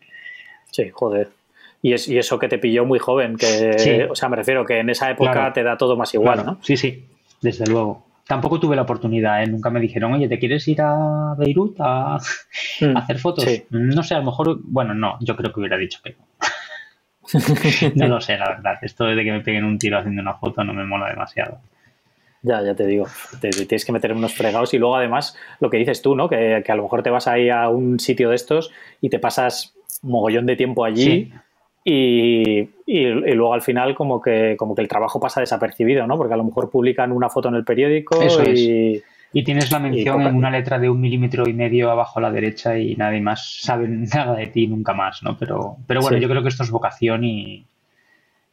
Sí, joder. Y, es, y eso que te pilló muy joven, que, o sea, me refiero que en esa época te da todo más igual, ¿no? Sí, sí, desde luego tampoco tuve la oportunidad, ¿eh? nunca me dijeron, oye, ¿te quieres ir a Beirut a, mm, hacer fotos? No sé, a lo mejor, bueno, no, yo creo que hubiera dicho que no. no lo sé, la verdad. Esto de que me peguen un tiro haciendo una foto no me mola demasiado. Ya, ya te digo, te, tienes que meter unos fregados y luego además lo que dices tú, ¿no? Que, a lo mejor te vas ahí a un sitio de estos y te pasas mogollón de tiempo allí y, luego al final como que, como que el trabajo pasa desapercibido, ¿no? Porque a lo mejor publican una foto en el periódico y... Y tienes la mención en una letra de un milímetro y medio abajo a la derecha y nadie más sabe nada de ti nunca más, ¿no? Pero, pero bueno, yo creo que esto es vocación y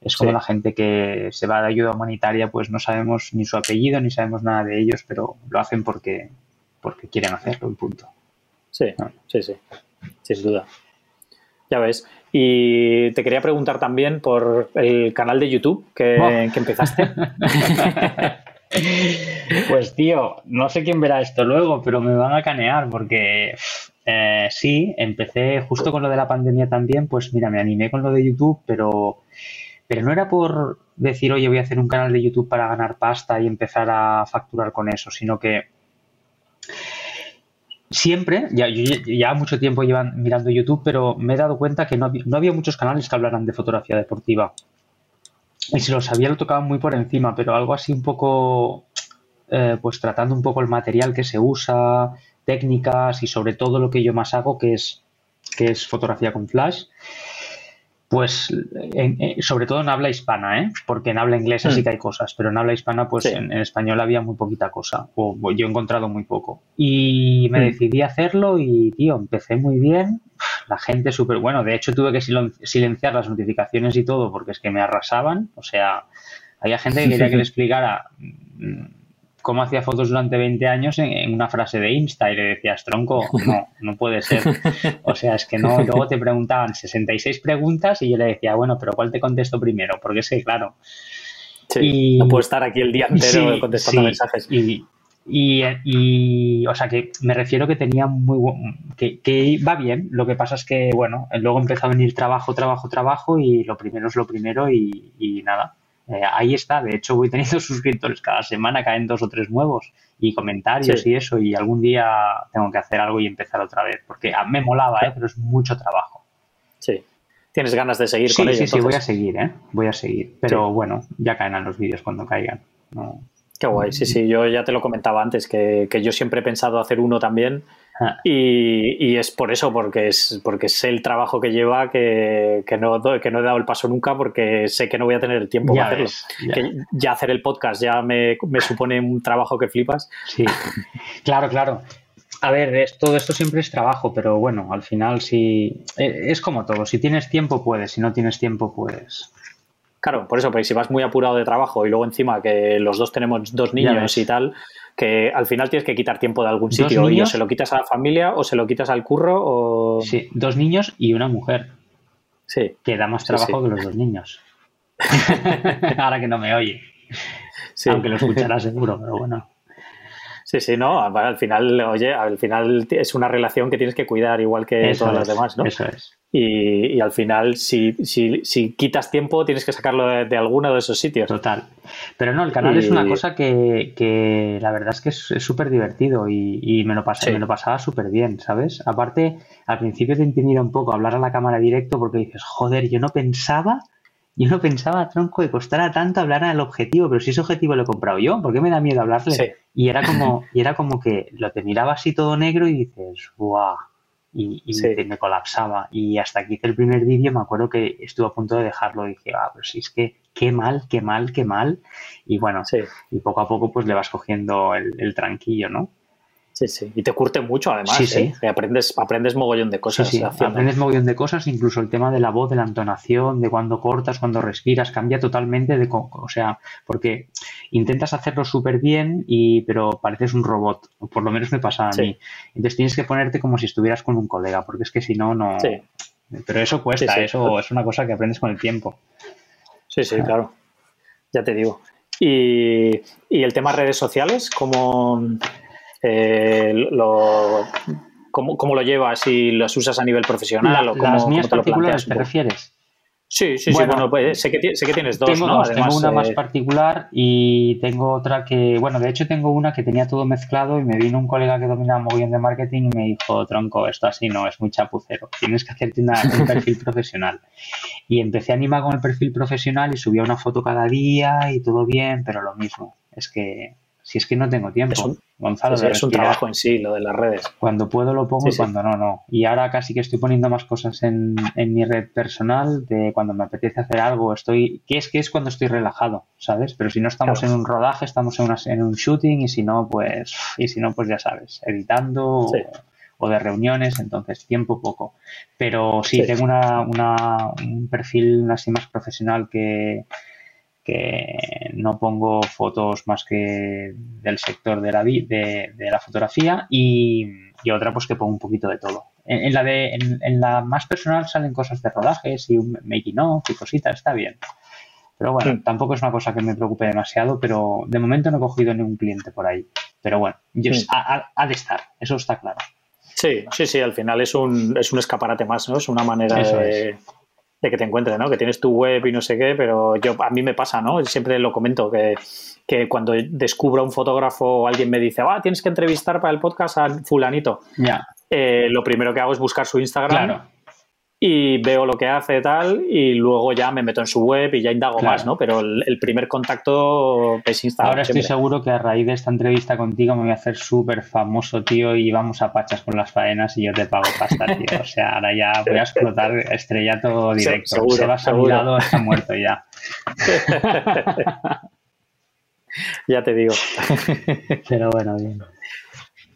es como la gente que se va de ayuda humanitaria, pues no sabemos ni su apellido ni sabemos nada de ellos, pero lo hacen porque, porque quieren hacerlo, un punto. Sí, sí, sí, sin duda. Ya ves. Y te quería preguntar también por el canal de YouTube que, empezaste. pues tío, no sé quién verá esto luego, pero me van a canear porque eh, sí, empecé justo con lo de la pandemia también, pues mira, me animé con lo de YouTube, pero, pero no era por decir, oye, voy a hacer un canal de YouTube para ganar pasta y empezar a facturar con eso, sino que siempre, ya, ya mucho tiempo llevan mirando YouTube, pero me he dado cuenta que no había, muchos canales que hablaran de fotografía deportiva. Y si los había, lo tocaban muy por encima, pero algo así un poco, eh, pues tratando un poco el material que se usa, técnicas y sobre todo lo que yo más hago, que es, que es fotografía con flash pues sobre todo en habla hispana, ¿eh? porque en habla inglesa sí mm. que hay cosas, pero en habla hispana, pues en, español había muy poquita cosa, o yo he encontrado muy poco. Y me mm. decidí a hacerlo y, tío, empecé muy bien, la gente súper bueno, de hecho tuve que silenciar las notificaciones y todo porque es que me arrasaban, o sea, había gente que quería que le explicara cómo hacía fotos durante 20 años en, una frase de Insta y le decías, tronco, no, no puede ser. O sea, es que no. luego te preguntaban 66 preguntas y yo le decía, bueno, pero ¿cuál te contesto primero? Porque es que, claro. Sí, no puedo estar aquí el día entero contestando mensajes. Y, y, o sea, que me refiero que tenía muy que, que va bien. Lo que pasa es que, bueno, luego empezó a venir trabajo, trabajo, trabajo y lo primero es lo primero y, y nada eh, ahí está, de hecho voy teniendo suscriptores cada semana, caen dos o tres nuevos y comentarios y eso, y algún día tengo que hacer algo y empezar otra vez, porque me molaba, ¿eh? pero es mucho trabajo. Sí. tienes ganas de seguir sí, con ello. Sí, entonces... sí, voy a seguir, ¿eh? Voy a seguir. Pero sí. bueno, ya caerán los vídeos cuando caigan. No. Qué guay, sí, sí, yo ya te lo comentaba antes, que, que yo siempre he pensado hacer uno también ah. y, y, es por eso, porque es porque sé el trabajo que lleva, que, que, no, que no he dado el paso nunca porque sé que no voy a tener el tiempo ya para hacerlo. Ya. Que ya hacer el podcast ya me, me supone un trabajo que flipas. Sí, claro, claro. A ver, es, todo esto siempre es trabajo, pero bueno, al final sí. Es como todo. Si tienes tiempo, puedes. Si no tienes tiempo, puedes. Claro, por eso, porque si vas muy apurado de trabajo y luego encima que los dos tenemos dos niños y tal, que al final tienes que quitar tiempo de algún sitio y o se lo quitas a la familia o se lo quitas al curro o... Sí, dos niños y una mujer. Sí. Que da más trabajo sí, sí. que los dos niños. Ahora que no me oye. Sí. Aunque lo escuchará seguro, pero bueno. Sí, sí, no, al final, oye, al final es una relación que tienes que cuidar igual que eso todas es, las demás, ¿no? Eso es. Y, y, al final, si, si, si, quitas tiempo, tienes que sacarlo de, de, alguno de esos sitios. Total. Pero no, el canal y... es una cosa que, que, la verdad es que es súper divertido y, y, me, lo pasé, sí. me lo pasaba súper bien, ¿sabes? Aparte, al principio te intimida un poco hablar a la cámara directo porque dices, joder, yo no pensaba yo no pensaba, tronco, que costara tanto hablar al objetivo, pero si ese objetivo lo he comprado yo, ¿por qué me da miedo hablarle? Sí. Y era como, y era como que lo te miraba así todo negro y dices, ¡guau! Y, y sí. me colapsaba. Y hasta que hice el primer vídeo me acuerdo que estuve a punto de dejarlo y dije, ah, pero si es que qué mal, qué mal, qué mal. Y bueno, sí. y poco a poco pues le vas cogiendo el, el tranquillo, ¿no? Sí, sí. Y te curte mucho, además. Sí, sí. ¿eh? Aprendes, aprendes mogollón de cosas. Sí, sí. Aprendes mogollón de cosas, incluso el tema de la voz, de la entonación, de cuando cortas, cuando respiras, cambia totalmente de... O sea, porque intentas hacerlo súper bien, y, pero pareces un robot. O por lo menos me pasa a mí. Entonces tienes que ponerte como si estuvieras con un colega, porque es que si no, no... Sí. Pero eso cuesta, eso es una cosa que aprendes con el tiempo. Sí, sí, claro. Ya te digo. Y, y el tema redes sociales, ¿cómo, eh, lo, ¿cómo, ¿cómo, lo llevas? ¿Si los usas a nivel profesional La, o cómo, las mías cómo te particulares, ¿te refieres? Sí, sí, bueno, sí. Bueno, pues sé que, sé que tienes dos, tengo ¿no? Dos, Además, tengo una eh... más particular y tengo otra que, bueno, de hecho tengo una que tenía todo mezclado y me vino un colega que dominaba muy bien de marketing y me dijo, tronco, esto así no, es muy chapucero, tienes que hacerte una, un perfil profesional. Y empecé a animar con el perfil profesional y subía una foto cada día y todo bien, pero lo mismo, es que si es que no tengo tiempo, es un, Gonzalo. Es un trabajo en sí, lo de las redes. Cuando puedo lo pongo sí, y cuando no, no. Y ahora casi que estoy poniendo más cosas en, en, mi red personal de cuando me apetece hacer algo, estoy, que es que es cuando estoy relajado, ¿sabes? Pero si no estamos claro. en un rodaje, estamos en, una, en, un shooting y si no, pues, y si no, pues ya sabes, editando sí. o, o, de reuniones, entonces tiempo poco. Pero sí, tengo una, una, un perfil así más profesional que que no pongo fotos más que del sector de la, de, de la fotografía y, y, otra pues que pongo un poquito de todo. En, en la de en, en, la más personal salen cosas de rodajes y un making of y cositas, está bien. Pero bueno, sí. tampoco es una cosa que me preocupe demasiado, pero de momento no he cogido ningún cliente por ahí. Pero bueno, yo, sí. ha, ha, de estar, eso está claro. Sí, sí, sí, al final es un, es un escaparate más, ¿no? Es una manera eso de... Es de que te encuentres, ¿no? Que tienes tu web y no sé qué, pero yo a mí me pasa, ¿no? Siempre lo comento que, que cuando descubro a un fotógrafo o alguien me dice, ah, tienes que entrevistar para el podcast a fulanito. Ya. Eh, lo primero que hago es buscar su Instagram. Claro. Y veo lo que hace tal y luego ya me meto en su web y ya indago claro. más, ¿no? Pero el, el, primer contacto es Instagram. Ahora siempre. estoy seguro que a raíz de esta entrevista contigo me voy a hacer súper famoso, tío, y vamos a pachas con las faenas y yo te pago pasta, tío. O sea, ahora ya voy a explotar estrellato directo. Seguro, Se va a lado, está muerto ya. ya te digo. Pero bueno, bien.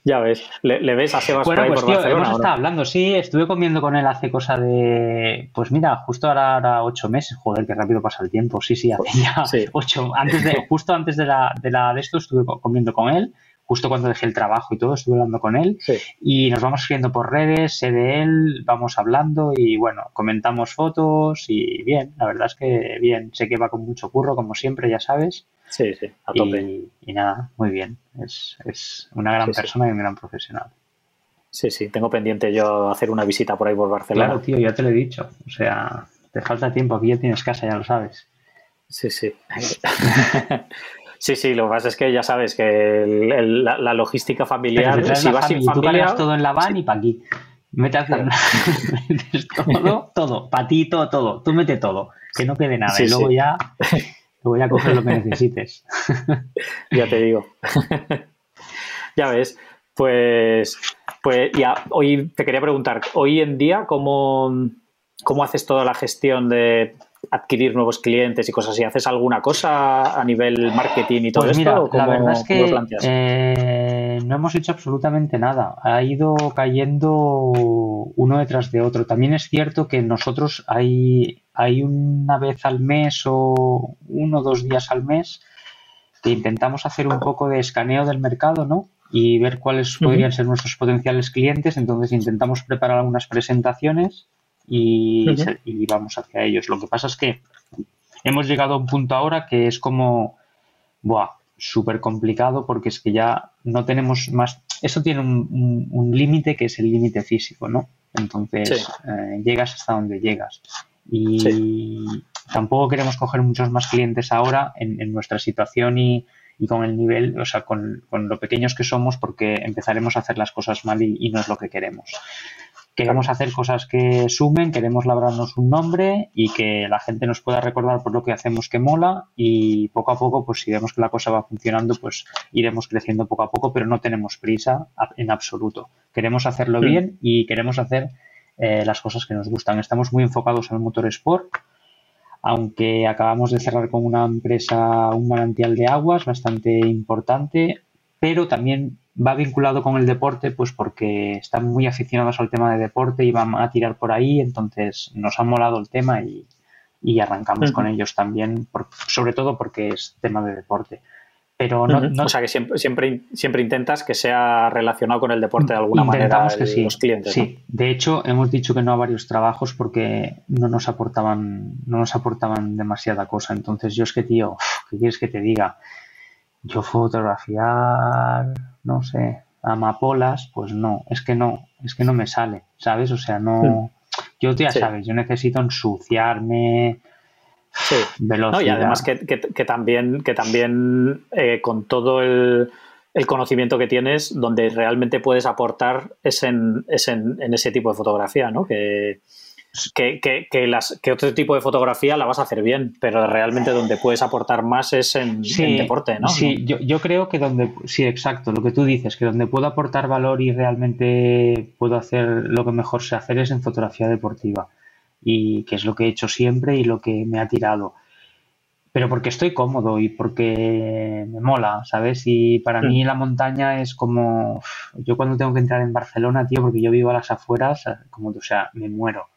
Ya ves, ¿le, le ves a Sebas bueno, pues por tío, Barcelona? hemos estado hablando, sí, estuve comiendo con él hace cosa de, pues mira, justo ahora, ahora ocho meses, joder, qué rápido pasa el tiempo, sí, sí, hace ya sí. ocho, antes de, justo antes de la, de la de esto estuve comiendo con él, justo cuando dejé el trabajo y todo, estuve hablando con él sí. y nos vamos escribiendo por redes, sé de él, vamos hablando y bueno, comentamos fotos y bien, la verdad es que bien, sé que va con mucho curro, como siempre, ya sabes. Sí, sí, a tope. Y, y nada, muy bien, es, es una gran sí, persona sí. y un gran profesional. Sí, sí, tengo pendiente yo hacer una visita por ahí por Barcelona. Claro, tío, ya te lo he dicho, o sea, te falta tiempo, aquí ya tienes casa, ya lo sabes. Sí, sí. Sí, sí, lo que pasa es que ya sabes que el, el, la, la, logística familiar, si vas sin familia... Tú todo en la van sí. y para aquí. Mete todo, todo, patito, todo. Tú mete todo, que no quede nada. y luego ya luego ya coges lo que necesites. ya te digo. ya ves. Pues, pues ya, hoy te quería preguntar, hoy en día, ¿cómo, cómo haces toda la gestión de adquirir nuevos clientes y cosas así? ¿Haces alguna cosa a nivel marketing y todo pues esto? la verdad es que eh, no hemos hecho absolutamente nada. Ha ido cayendo uno detrás de otro. También es cierto que nosotros hay, hay una vez al mes o uno o dos días al mes que intentamos hacer un poco de escaneo del mercado, ¿no? Y ver cuáles podrían ser nuestros potenciales clientes. Entonces intentamos preparar algunas presentaciones y, vamos hacia ellos. Lo que pasa es que hemos llegado a un punto ahora que es como, buah, súper complicado porque es que ya no tenemos más. Eso tiene un, límite que es el límite físico, ¿no? Entonces eh, llegas hasta donde llegas. Y tampoco queremos coger muchos más clientes ahora en, nuestra situación y, con el nivel, o sea, con, lo pequeños que somos, porque empezaremos a hacer las cosas mal y no es lo que queremos. Queremos hacer cosas que sumen, queremos labrarnos un nombre y que la gente nos pueda recordar por lo que hacemos que mola y poco a poco, pues si vemos que la cosa va funcionando, pues iremos creciendo poco a poco, pero no tenemos prisa en absoluto. Queremos hacerlo bien y queremos hacer eh, las cosas que nos gustan. Estamos muy enfocados en el motor sport, aunque acabamos de cerrar con una empresa un manantial de aguas bastante importante, pero también va vinculado con el deporte, pues porque están muy aficionados al tema de deporte y van a tirar por ahí, entonces nos ha molado el tema y, arrancamos con ellos también, sobre todo porque es tema de deporte. Pero no, O sea que siempre, siempre, siempre intentas que sea relacionado con el deporte de alguna manera que sí, los clientes. Sí, de hecho hemos dicho que no a varios trabajos porque no nos aportaban, no nos aportaban demasiada cosa. Entonces yo es que, tío, ¿qué quieres que te diga? Yo fotografiar no sé, amapolas, pues no, es que no, es que no me sale, ¿sabes? O sea, no, hmm. yo ya sabes, yo necesito ensuciarme. Sí. Velocidad. y además que, también, que también eh, con todo el, conocimiento que tienes, donde realmente puedes aportar es en, es en, en ese tipo de fotografía, ¿no? Que, que, que, las, que otro tipo de fotografía la vas a hacer bien, pero realmente donde puedes aportar más es en, deporte, ¿no? Sí, yo, yo, creo que donde, sí, exacto, lo que tú dices, que donde puedo aportar valor y realmente puedo hacer lo que mejor sé hacer es en fotografía deportiva, y que es lo que he hecho siempre y lo que me ha tirado. Pero porque estoy cómodo y porque me mola, ¿sabes? Y para mí mm. la montaña es como. Yo cuando tengo que entrar en Barcelona, tío, porque yo vivo a las afueras, como, o sea, me muero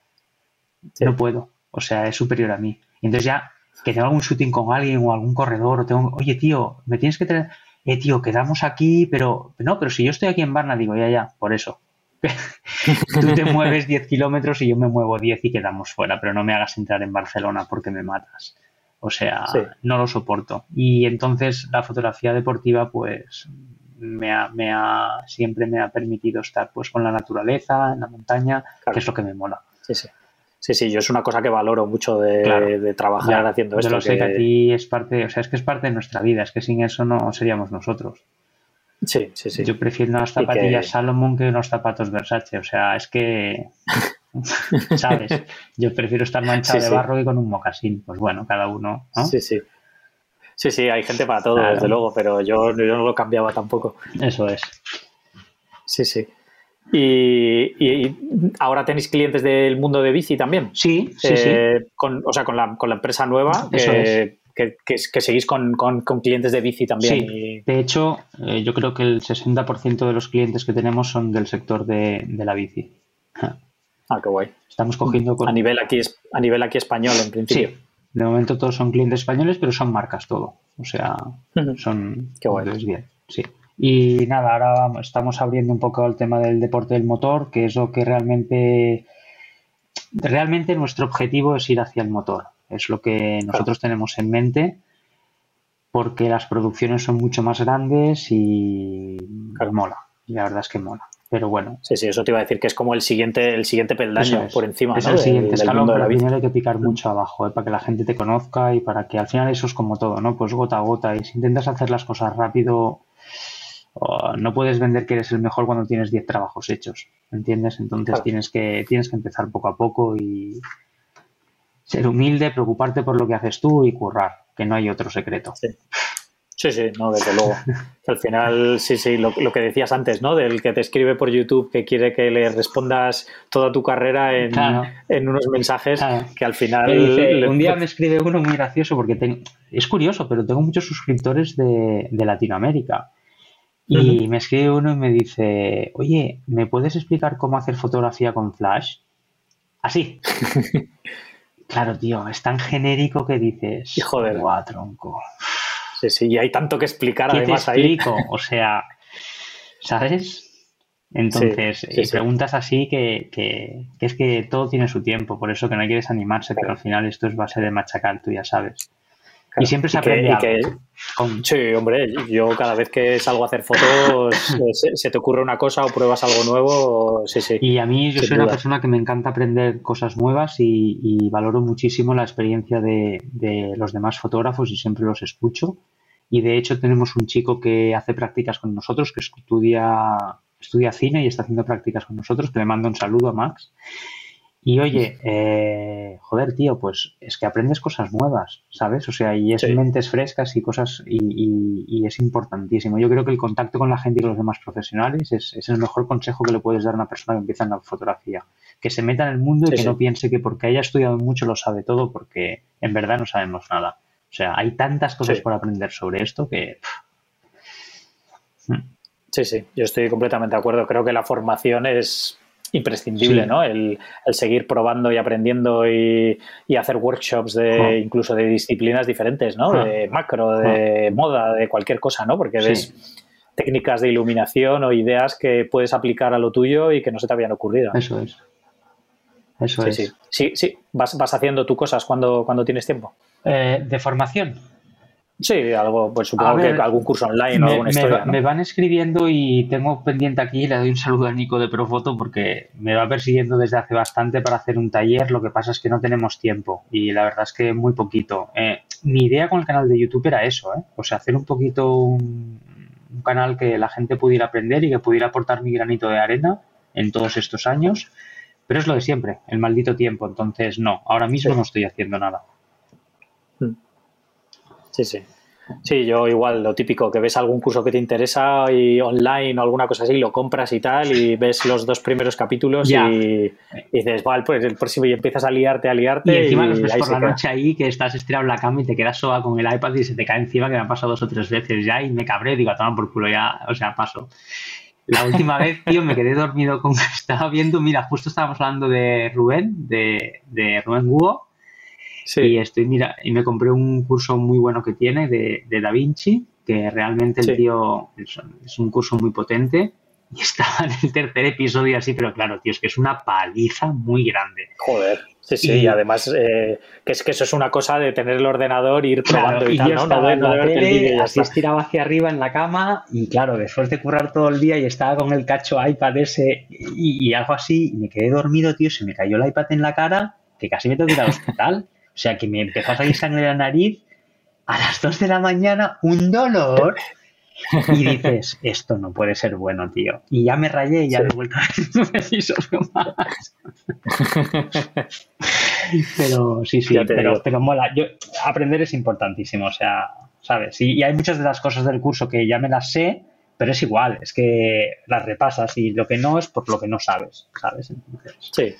no puedo. O sea, es superior a mí. Y entonces ya que tengo algún shooting con alguien o algún corredor o tengo, oye tío, me tienes que traer, eh tío, quedamos aquí, pero no, pero si yo estoy aquí en Barna, digo, ya, ya, por eso. Tú te mueves 10 kilómetros y yo me muevo 10 y quedamos fuera, pero no me hagas entrar en Barcelona porque me matas. O sea, no lo soporto. Y entonces la fotografía deportiva, pues, me ha, me ha, siempre me ha permitido estar pues con la naturaleza, en la montaña, que es lo que me mola. Sí, sí. Sí, sí, yo es una cosa que valoro mucho de, trabajar haciendo esto. Yo lo sé que... a ti es parte, o sea, es que es parte de nuestra vida, es que sin eso no seríamos nosotros. Sí, sí, sí. Yo prefiero unas zapatillas Salomon que unos zapatos Versace, o sea, es que, ¿sabes? Yo prefiero estar manchado de barro que con un mocasín. Pues bueno, cada uno, ¿no? Sí, sí. Sí, sí, hay gente para todo, desde luego, pero yo, yo no lo cambiaba tampoco. Eso es. Sí, sí. Y, ahora tenéis clientes del mundo de bici también. Sí, sí, sí. Eh, con, o sea, con la, con la empresa nueva, que, que, seguís con, clientes de bici también. Sí. De hecho, eh, yo creo que el 60% de los clientes que tenemos son del sector de, la bici. Ah, qué guay. Estamos cogiendo a nivel aquí a nivel aquí español en principio. Sí. De momento todos son clientes españoles, pero son marcas todo. O sea, son qué guay. bien. Sí. Y nada, ahora estamos abriendo un poco el tema del deporte del motor, que es lo que realmente, realmente nuestro objetivo es ir hacia el motor. Es lo que nosotros tenemos en mente, porque las producciones son mucho más grandes y mola. Y la verdad es que mola. Pero bueno. Sí, sí, eso te iba a decir que es como el siguiente, el siguiente peldaño por encima. Es el siguiente escalón, pero primero hay que picar mucho abajo, ¿eh? para que la gente te conozca y para que al final eso es como todo, ¿no? Pues gota a gota. Y si intentas hacer las cosas rápido, no puedes vender que eres el mejor cuando tienes 10 trabajos hechos, ¿entiendes? Entonces tienes, que, tienes que empezar poco a poco y ser humilde, preocuparte por lo que haces tú y currar, que no hay otro secreto. Sí, sí, no, desde luego. Al final, sí, sí, lo, que decías antes, ¿no? Del que te escribe por YouTube que quiere que le respondas toda tu carrera en, unos mensajes que al final... un día me escribe uno muy gracioso porque es curioso, pero tengo muchos suscriptores de, Latinoamérica. Y me escribe uno y me dice, oye, ¿me puedes explicar cómo hacer fotografía con flash? Así. claro, tío, es tan genérico que dices, joder, tronco. Sí, sí, y hay tanto que explicar además te explico? O sea, ¿sabes? Entonces, preguntas así que, que, es que todo tiene su tiempo, por eso que no hay que desanimarse, pero al final esto es base de machacar, tú ya sabes. Y siempre se aprende Sí, hombre, yo cada vez que salgo a hacer fotos se, te ocurre una cosa o pruebas algo nuevo, sí, sí. Y a mí yo soy una persona que me encanta aprender cosas nuevas y, valoro muchísimo la experiencia de, de los demás fotógrafos y siempre los escucho. Y de hecho tenemos un chico que hace prácticas con nosotros, que estudia, estudia cine y está haciendo prácticas con nosotros, que le mando un saludo a Max. Y oye, eh, joder, tío, pues es que aprendes cosas nuevas, ¿sabes? O sea, y es mentes frescas y cosas, y, es importantísimo. Yo creo que el contacto con la gente y con los demás profesionales es, el mejor consejo que le puedes dar a una persona que empieza en la fotografía. Que se meta en el mundo y que no piense que porque haya estudiado mucho lo sabe todo, porque en verdad no sabemos nada. O sea, hay tantas cosas por aprender sobre esto que... Sí, sí, yo estoy completamente de acuerdo. Creo que la formación es imprescindible, ¿no? El, seguir probando y aprendiendo y, hacer workshops de incluso de disciplinas diferentes, ¿no? De macro, de moda, de cualquier cosa, ¿no? Porque ves técnicas de iluminación o ideas que puedes aplicar a lo tuyo y que no se te habían ocurrido. Eso es. Eso es. Sí, sí, sí. Vas, vas haciendo tú cosas cuando, cuando tienes tiempo. Eh, de formación. Sí, algo, pues supongo que algún curso online o alguna historia. Me van escribiendo y tengo pendiente aquí, le doy un saludo a Nico de Profoto porque me va persiguiendo desde hace bastante para hacer un taller, lo que pasa es que no tenemos tiempo y la verdad es que muy poquito. Eh, mi idea con el canal de YouTube era eso, ¿eh? o sea, hacer un poquito un, canal que la gente pudiera aprender y que pudiera aportar mi granito de arena en todos estos años, pero es lo de siempre, el maldito tiempo, entonces no, ahora mismo no estoy haciendo nada. Sí, sí. Sí, yo igual, lo típico, que ves algún curso que te interesa y online o alguna cosa así, lo compras y tal, y ves los dos primeros capítulos y, dices, vale, pues el próximo y empiezas a liarte, a liarte. Y encima los ves por la noche ahí que estás estirado en la cama y te quedas soba con el iPad y se te cae encima, que me ha pasado dos o tres veces ya y me cabré, digo, toma por culo ya, o sea, paso. La última vez, tío, me quedé dormido con... Estaba viendo, mira, justo estábamos hablando de Rubén, de, de Rubén Hugo, y estoy, mira, y me compré un curso muy bueno que tiene de, de Da Vinci, que realmente el tío es, un curso muy potente. Y estaba en el tercer episodio así, pero claro, tío, es que es una paliza muy grande. Joder. Sí, sí, y, además eh, que es que eso es una cosa de tener el ordenador, ir probando y, tal, ¿no? Estaba en la tele, así estiraba hacia arriba en la cama y claro, después de currar todo el día y estaba con el cacho iPad ese y, algo así, y me quedé dormido, tío, se me cayó el iPad en la cara, que casi me tengo que ir al hospital. O sea, que me empezó a salir sangre de la nariz a las 2 de la mañana, un dolor. Y dices, esto no puede ser bueno, tío. Y ya me rayé y ya me he vuelto a ver más. pero sí, sí, pero, pero, mola. Yo, aprender es importantísimo, o sea, ¿sabes? Y, y, hay muchas de las cosas del curso que ya me las sé, pero es igual, es que las repasas y lo que no es por lo que no sabes, ¿sabes? Entonces, sí.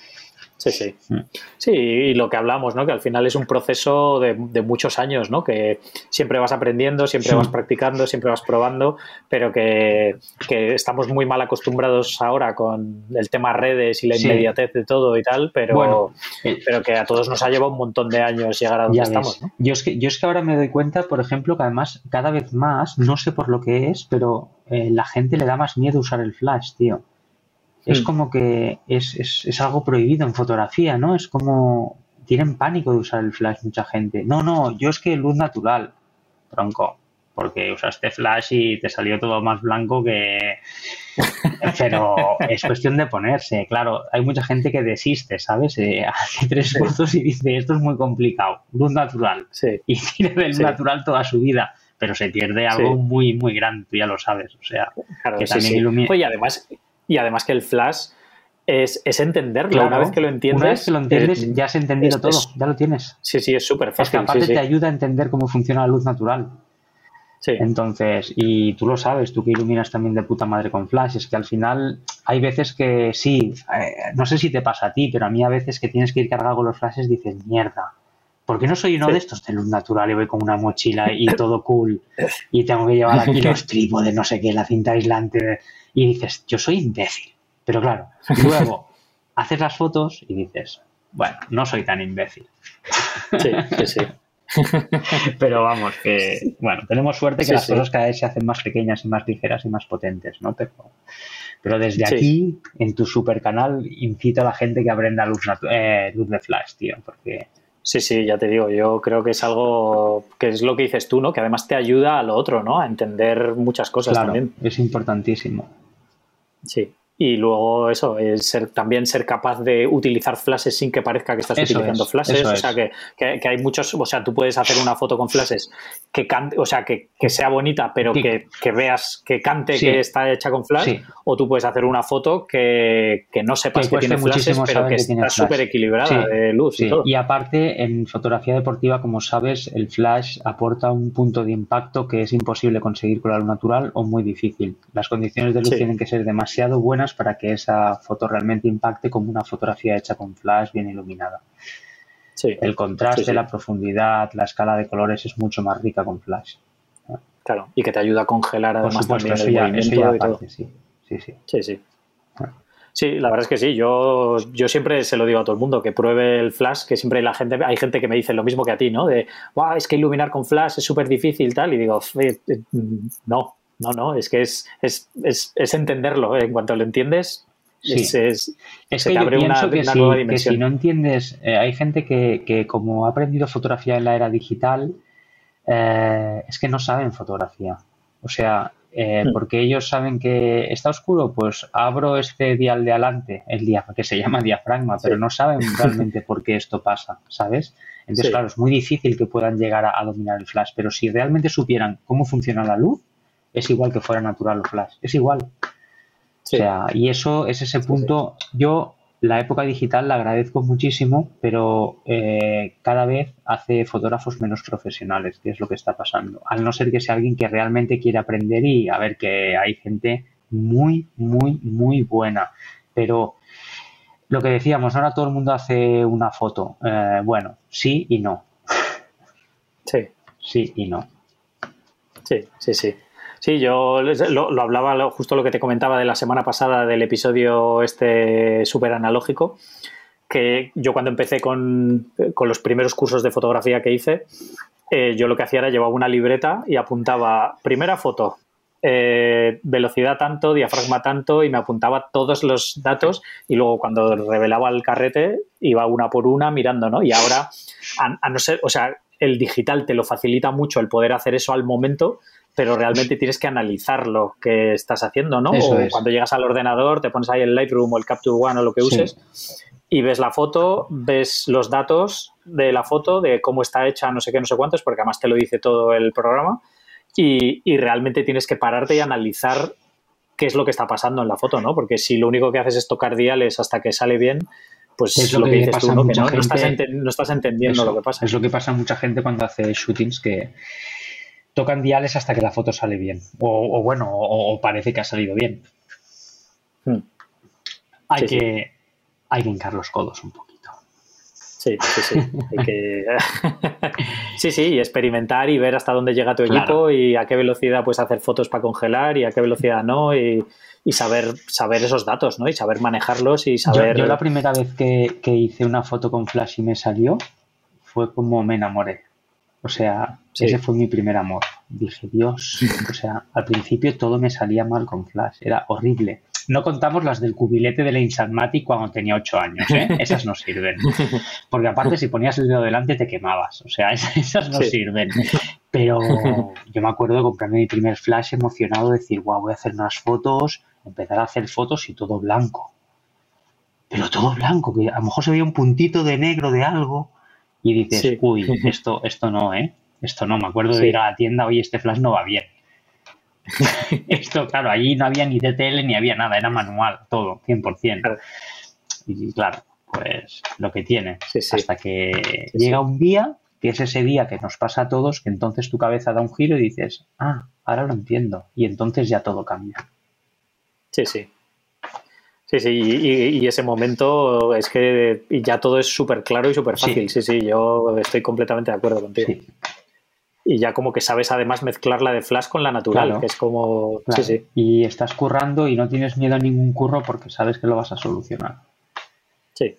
Sí, sí. Mm. Sí, y lo que hablamos, ¿no? Que al final es un proceso de, muchos años, ¿no? Que siempre vas aprendiendo, siempre vas practicando, siempre vas probando, pero que, estamos muy mal acostumbrados ahora con el tema redes y la inmediatez de todo y tal, pero, eh, pero que a todos nos ha llevado un montón de años llegar a donde estamos, ¿no? Yo es, que, yo es que ahora me doy cuenta, por ejemplo, que además cada vez más, no sé por lo que es, pero eh, la gente le da más miedo usar el flash, tío es mm. como que es, es, es, algo prohibido en fotografía, ¿no? Es como tienen pánico de usar el flash mucha gente. No, no, yo es que luz natural, tronco, porque usaste flash y te salió todo más blanco que... Pero es cuestión de ponerse, claro, hay mucha gente que desiste, ¿sabes? Eh, hace tres fotos y dice, esto es muy complicado, luz natural. Sí. Y tiene de luz natural toda su vida. pero se pierde algo muy, muy grande, tú ya lo sabes. O sea, que también ilumina. y, además, y además que el flash es, es entenderlo. una vez que lo entiendes. Una vez que lo entiendes, ya has entendido todo, ya lo tienes. Sí, sí, es súper fácil. Es que aparte te ayuda a entender cómo funciona la luz natural. Sí. Entonces, y tú lo sabes, tú que iluminas también de puta madre con flash, es que al final hay veces que sí, eh, no sé si te pasa a ti, pero a mí a veces que tienes que ir cargado con los flashes dices, mierda, ¿por qué no soy uno de estos de luz natural y voy con una mochila y todo cool y tengo que llevar aquí los trípodes, no sé qué, la cinta aislante y dices, yo soy imbécil. Pero claro, luego haces las fotos y dices, bueno, no soy tan imbécil. Sí, sí, sí. Pero vamos, que bueno, tenemos suerte que las cosas cada vez se hacen más pequeñas y más ligeras y más potentes, ¿no? Pero, pero desde aquí, en tu super canal, incito a la gente que aprenda luz, eh, luz de flash, tío, porque... Sí, sí, ya te digo, yo creo que es algo que es lo que dices tú, ¿no? Que además te ayuda a lo otro, ¿no? A entender muchas cosas también. Es importantísimo. Sí, y luego eso, es ser, también ser capaz de utilizar flashes sin que parezca que estás utilizando flashes. O sea, que, que, hay muchos, o sea, tú puedes hacer una foto con flashes que cante, o sea, que, sea bonita, pero que, veas, que cante que está hecha con flash, o tú puedes hacer una foto que, no sepas que, tiene flashes, pero que, está súper equilibrada de luz y todo. Y aparte, en fotografía deportiva, como sabes, el flash aporta un punto de impacto que es imposible conseguir con la luz natural o muy difícil. Las condiciones de luz tienen que ser demasiado buenas para que esa foto realmente impacte como una fotografía hecha con flash bien iluminada. El contraste, la profundidad, la escala de colores es mucho más rica con flash. Claro, y que te ayuda a congelar además también el movimiento Sí, sí, sí. Sí, sí. Sí, la verdad es que sí. Yo, yo siempre se lo digo a todo el mundo que pruebe el flash, que siempre hay la gente, hay gente que me dice lo mismo que a ti, ¿no? De, wow, es que iluminar con flash es súper difícil tal. Y digo, eh, no, no, no, es que es, es, es, es entenderlo. ¿eh? En cuanto lo entiendes, es, es, es que yo pienso que, si, que, si, no entiendes, eh, hay gente que, que, como ha aprendido fotografía en la era digital, eh, es que no saben fotografía. O sea, hmm. porque ellos saben que está oscuro, pues abro este dial de adelante, el día que se llama diafragma, pero no saben realmente por qué esto pasa, ¿sabes? Entonces, claro, es muy difícil que puedan llegar a dominar el flash, pero si realmente supieran cómo funciona la luz, es igual que fuera natural o flash, es igual. O sea, y eso es ese punto. Yo la época digital la agradezco muchísimo, pero eh, cada vez hace fotógrafos menos profesionales, que es lo que está pasando. Al no ser que sea alguien que realmente quiere aprender y a ver que hay gente muy, muy, muy buena. Pero lo que decíamos, ahora todo el mundo hace una foto. Eh, bueno, sí y no. Sí. Sí y no. Sí, sí, sí. Sí, yo lo, hablaba justo lo que te comentaba de la semana pasada del episodio este súper analógico, que yo cuando empecé con, los primeros cursos de fotografía que hice, eh, yo lo que hacía era llevaba una libreta y apuntaba primera foto, eh, velocidad tanto, diafragma tanto, y me apuntaba todos los datos y luego cuando revelaba el carrete iba una por una mirando, ¿no? Y ahora, a no ser, o sea, el digital te lo facilita mucho el poder hacer eso al momento, pero realmente tienes que analizar lo que estás haciendo, ¿no? o cuando llegas al ordenador, te pones ahí el Lightroom o el Capture One o lo que uses y ves la foto, ves los datos de la foto, de cómo está hecha, no sé qué, no sé cuántos, porque además te lo dice todo el programa y, realmente tienes que pararte y analizar qué es lo que está pasando en la foto, ¿no? Porque si lo único que haces es tocar diales hasta que sale bien, pues es lo, que, dices tú, ¿no? Que no, estás entendiendo lo que pasa. Es lo que pasa a mucha gente cuando hace shootings que tocan diales hasta que la foto sale bien. O, bueno, o, parece que ha salido bien. Hmm. Hay, que, hay que hincar los codos un poquito. Sí, sí, sí. sí, sí, y experimentar y ver hasta dónde llega tu equipo y a qué velocidad puedes hacer fotos para congelar y a qué velocidad no. Y, saber, saber esos datos, ¿no? Y saber manejarlos y saber. Yo, la primera vez que, que, hice una foto con flash y me salió fue como me enamoré. O sea, ese fue mi primer amor. Dije, Dios, o sea, al principio todo me salía mal con Flash, era horrible. No contamos las del cubilete de la Insanmatic cuando tenía 8 años, ¿eh? Esas no sirven. Porque aparte, si ponías el dedo delante, te quemabas. O sea, esas no sirven. Pero yo me acuerdo de comprarme mi primer flash emocionado, decir, guau, voy a hacer unas fotos, empezar a hacer fotos y todo blanco. Pero todo blanco, que a lo mejor se veía un puntito de negro de algo y dices, uy, esto, esto no, ¿eh? esto no, me acuerdo de ir a la tienda, oye, este flash no va bien. Esto, claro, allí no había ni DTL ni había nada, era manual, todo, 100%. Y claro, pues lo que tiene. Hasta que llega un día, que es ese día que nos pasa a todos, que entonces tu cabeza da un giro y dices, ah, ahora lo entiendo. Y entonces ya todo cambia. Sí, sí. Sí, sí, y, ese momento es que ya todo es súper claro y súper fácil. Sí. sí. yo estoy completamente de acuerdo contigo. Y ya como que sabes además mezclar la de Flash con la natural, que es como... Sí, sí. Y estás currando y no tienes miedo a ningún curro porque sabes que lo vas a solucionar. Sí,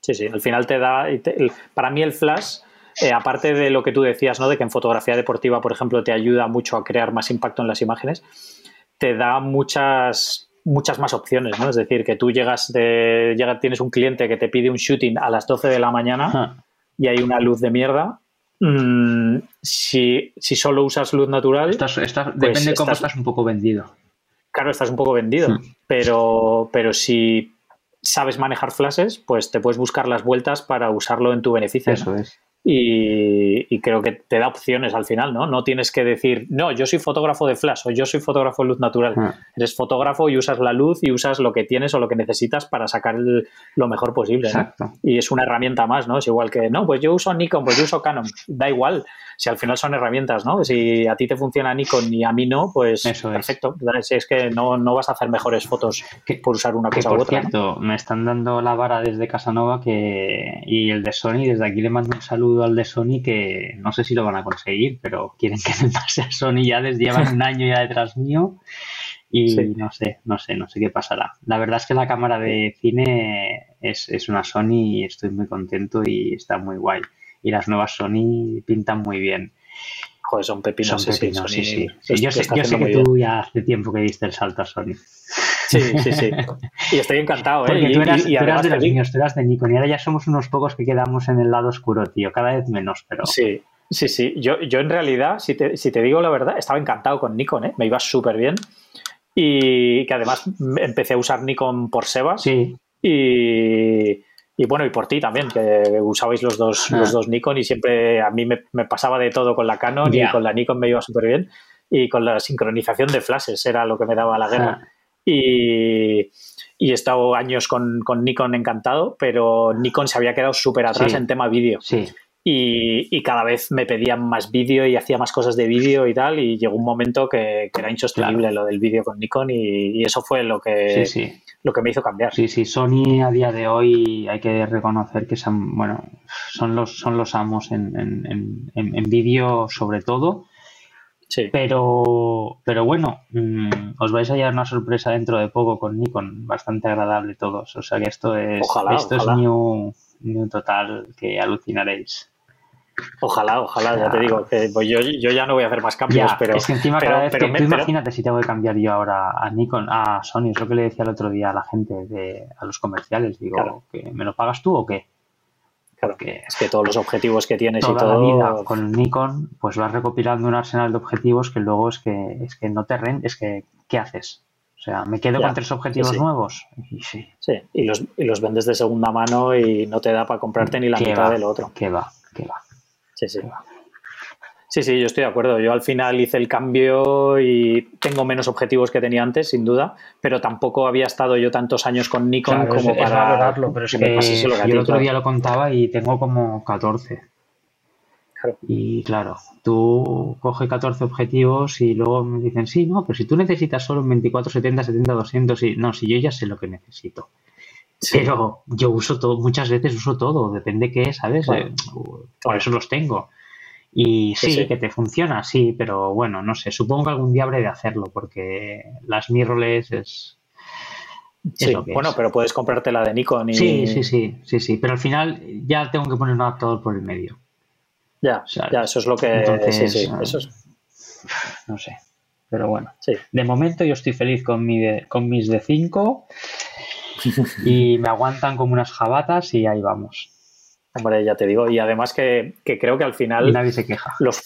sí, sí. Al final te da... para mí el Flash... Eh, aparte de lo que tú decías, ¿no? De que en fotografía deportiva, por ejemplo, te ayuda mucho a crear más impacto en las imágenes, te da muchas muchas más opciones, ¿no? Es decir, que tú llegas de, llega, tienes un cliente que te pide un shooting a las 12 de la mañana y hay una luz de mierda. Mm, si, solo usas luz natural. Pues depende de cómo estás un poco vendido. Claro, estás un poco vendido. Hmm. Pero, pero si sabes manejar flashes, pues te puedes buscar las vueltas para usarlo en tu beneficio. Eso es. Y, creo que te da opciones al final, ¿no? No tienes que decir, no, yo soy fotógrafo de flash o yo soy fotógrafo de luz natural. Ah. Eres fotógrafo y usas la luz y usas lo que tienes o lo que necesitas para sacar lo mejor posible. Exacto. Y es una herramienta más, ¿no? Es igual que, no, pues yo uso Nikon, pues yo uso Canon. Da igual, si al final son herramientas, ¿no? Si a ti te funciona Nikon y a mí no, pues Eso perfecto. Es. es que no, vas a hacer mejores fotos por usar una cosa u otra. Cierto, me están dando la vara desde Casanova que, y el de Sony, desde aquí le mando un saludo al de Sony que no sé si lo van a conseguir, pero quieren que me pase a Sony ya desde llevan un año ya detrás mío y no sé, no sé, no sé qué pasará. La verdad es que la cámara de cine es, es una Sony y estoy muy contento y está muy guay. Y las nuevas Sony pintan muy bien. Joder, son pepinos. Son pepinos, sí, sí. Yo sé, yo sé que tú ya hace tiempo que diste el salto a Sony. Sí, sí, sí. Y estoy encantado, ¿eh? Porque tú eras, y, de los niños, tú eras de Nikon y ahora ya somos unos pocos que quedamos en el lado oscuro, tío. Cada vez menos, pero... Sí, sí, sí. Yo, yo en realidad, si te, si te digo la verdad, estaba encantado con Nikon, ¿eh? Me iba súper bien. Y que además empecé a usar Nikon por Sebas. Sí. Y, y bueno, y por ti también, que usabais los dos, los ah. dos Nikon y siempre a mí me, me pasaba de todo con la Canon y con la Nikon me iba súper bien. Y con la sincronización de flashes era lo que me daba la guerra. Ah. Y, he estado años con, Nikon encantado, pero Nikon se había quedado súper atrás en tema vídeo. Y, cada vez me pedían más vídeo y hacía más cosas de vídeo y tal, y llegó un momento que, era insostenible lo del vídeo con Nikon y, eso fue lo que, lo que me hizo cambiar. Sí, sí, Sony a día de hoy hay que reconocer que son, bueno, son, los, son los amos en, en, en vídeo sobre todo pero, pero bueno, mm, os vais a llevar una sorpresa dentro de poco con Nikon, bastante agradable todos. O sea que esto es, esto es new, total que alucinaréis. Ojalá, ojalá, ya te digo, que pues yo, yo, ya no voy a hacer más cambios, pero. Es que encima cada vez que, imagínate si tengo que cambiar yo ahora a Nikon, a Sony, es lo que le decía el otro día a la gente, de, a los comerciales, digo, que ¿me lo pagas tú o qué? Es que todos los objetivos que tienes y todo. La vida con Nikon, pues vas recopilando un arsenal de objetivos que luego es que, es que no te renden, es que, ¿qué haces? O sea, me quedo con tres objetivos nuevos. Y sí. Sí, y los, y los vendes de segunda mano y no te da para comprarte ni la mitad del otro. Que va, que va. Sí, sí. Sí, sí, yo estoy de acuerdo. Yo al final hice el cambio y tengo menos objetivos que tenía antes, sin duda, pero tampoco había estado yo tantos años con Nikon como para valorarlo, pero es que, yo el otro día lo contaba y tengo como 14. Y claro, tú coges 14 objetivos y luego me dicen, sí, no, pero si tú necesitas solo un 24, 70, 70, 200, y no, si yo ya sé lo que necesito. Pero yo uso todo, muchas veces uso todo, depende qué, ¿sabes? Eh, por eso los tengo. Y sí, que te funciona, sí, pero bueno, no sé, supongo que algún día habré de hacerlo porque las mirrorless es... sí, bueno, pero puedes comprarte la de Nikon y... Sí, sí, sí, sí, sí, pero al final ya tengo que poner un adaptador por el medio. Ya, ya, eso es lo que... sí, sí, eso es... No sé, pero bueno. Sí. De momento yo estoy feliz con, mi con mis de 5 y me aguantan como unas jabatas y ahí vamos. Hombre, ya te digo. Y además que, creo que al final. nadie se queja. Los,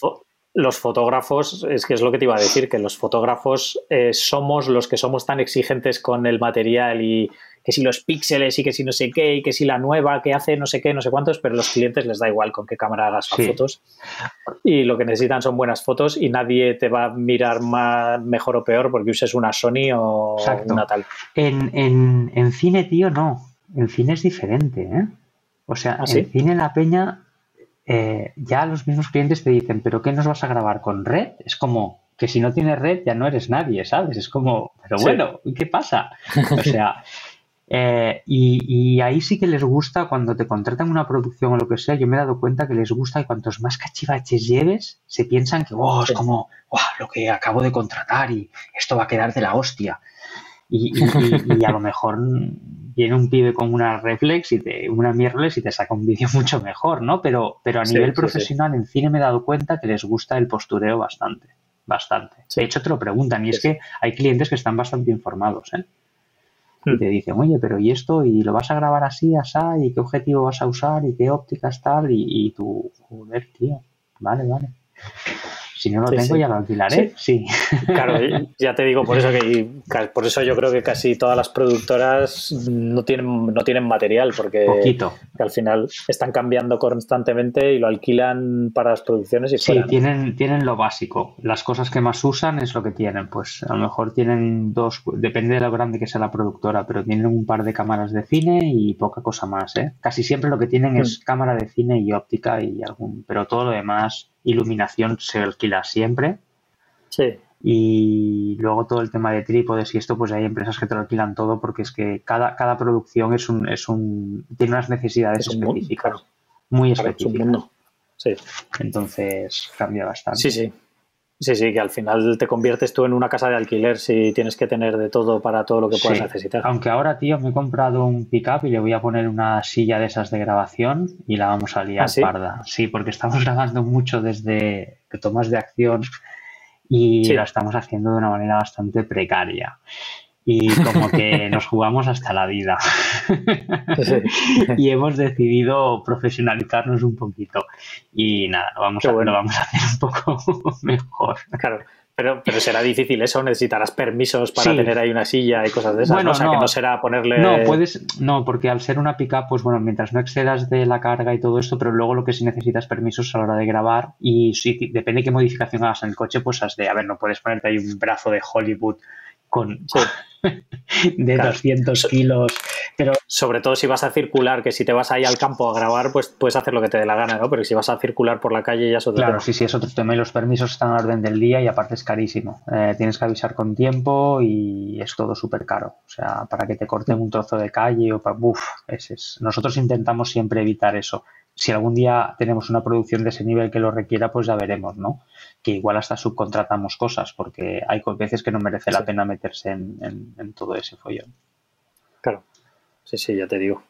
los fotógrafos, es que es lo que te iba a decir, que los fotógrafos eh, somos los que somos tan exigentes con el material y que si los píxeles y que si no sé qué y que si la nueva que hace no sé qué, no sé cuántos, pero a los clientes les da igual con qué cámara hagas las fotos y lo que necesitan son buenas fotos y nadie te va a mirar más, mejor o peor porque uses una Sony o una tal. En, en, en, cine, tío, no. En cine es diferente, ¿eh? O sea, ¿Ah, en cine la peña eh, ya los mismos clientes te dicen, pero ¿qué nos vas a grabar con red? Es como que si no tienes red ya no eres nadie, ¿sabes? Es como, pero bueno, ¿qué pasa? O sea, eh, y, ahí sí que les gusta cuando te contratan una producción o lo que sea, yo me he dado cuenta que les gusta y cuantos más cachivaches lleves, se piensan que, oh, es como, lo que acabo de contratar y esto va a quedar de la hostia. Y, a lo mejor viene un pibe con una reflex y te, una mirrorless y te saca un vídeo mucho mejor, ¿no? Pero, pero a nivel profesional en cine me he dado cuenta que les gusta el postureo bastante, bastante. De hecho te lo preguntan y es que hay clientes que están bastante informados, ¿eh? Y hmm. te dicen, oye, pero ¿y esto? ¿Y lo vas a grabar así, asá? ¿Y qué objetivo vas a usar? ¿Y qué ópticas tal? Y, y tú, joder, tío, vale, vale. Si no lo tengo, ya lo alquilaré. Sí. Claro, ya te digo, por eso que por eso yo creo que casi todas las productoras no tienen, no tienen material, porque al final están cambiando constantemente y lo alquilan para las producciones y Sí, tienen, tienen lo básico. Las cosas que más usan es lo que tienen. Pues a lo mejor tienen dos, depende de lo grande que sea la productora, pero tienen un par de cámaras de cine y poca cosa más, ¿eh? Casi siempre lo que tienen es hmm. cámara de cine y óptica y algún, pero todo lo demás iluminación se alquila siempre. Sí. Y luego todo el tema de trípodes y esto, pues hay empresas que te lo alquilan todo porque es que cada, cada producción es un, es un, tiene unas necesidades específicas. Muy específicas. Sí. Entonces cambia bastante. Sí, sí. Sí, sí, que al final te conviertes tú en una casa de alquiler si tienes que tener de todo para todo lo que puedas necesitar. Aunque ahora, tío, me he comprado un pickup y le voy a poner una silla de esas de grabación y la vamos a liar ¿Ah, parda. Sí, porque estamos grabando mucho desde tomas de acción y lo estamos haciendo de una manera bastante precaria y como que nos jugamos hasta la vida. y hemos decidido profesionalizarnos un poquito. Y nada, vamos a, lo vamos a hacer un poco mejor. Claro. Pero, pero será difícil eso, necesitarás permisos para tener ahí una silla y cosas de esas. Bueno, O sea, no, que no será ponerle. No, puedes. No, porque al ser una pickup, pues bueno, mientras no excedas de la carga y todo esto, pero luego lo que sí necesitas permisos a la hora de grabar. Y sí, depende de qué modificación hagas en el coche, pues has de, a ver, no puedes ponerte ahí un brazo de Hollywood con, de 200 kilos. Pero... Sobre todo si vas a circular, que si te vas ahí al campo a grabar, pues puedes hacer lo que te dé la gana, ¿no? Pero si vas a circular por la calle ya es otro claro, sí, sí, es otro tema. Y los permisos están a orden del día y aparte es carísimo. Eh, tienes que avisar con tiempo y es todo súper caro. O sea, para que te corten un trozo de calle o para... Uf, es. Nosotros intentamos siempre evitar eso. Si algún día tenemos una producción de ese nivel que lo requiera, pues ya veremos, ¿no? que igual hasta subcontratamos cosas, porque hay veces que no merece la pena meterse en, todo ese follón. Claro, sí, sí, ya te digo.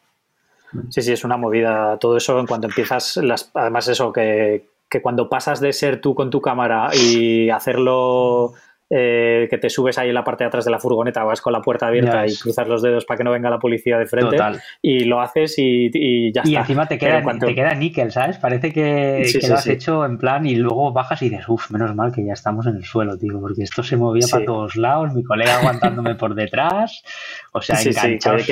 Mm. Sí, sí, es una movida. Todo eso en cuanto empiezas, las, además eso, que, que cuando pasas de ser tú con tu cámara y hacerlo eh, que te subes ahí en la parte de atrás de la furgoneta, vas con la puerta abierta y cruzas los dedos para que no venga la policía de frente y lo haces y, ya está. Y encima te queda, te queda níquel, ¿sabes? Parece que, lo has hecho en plan y luego bajas y dices, uff, menos mal que ya estamos en el suelo, tío, porque esto se movía para todos lados, mi colega aguantándome por detrás, o sea, enganchados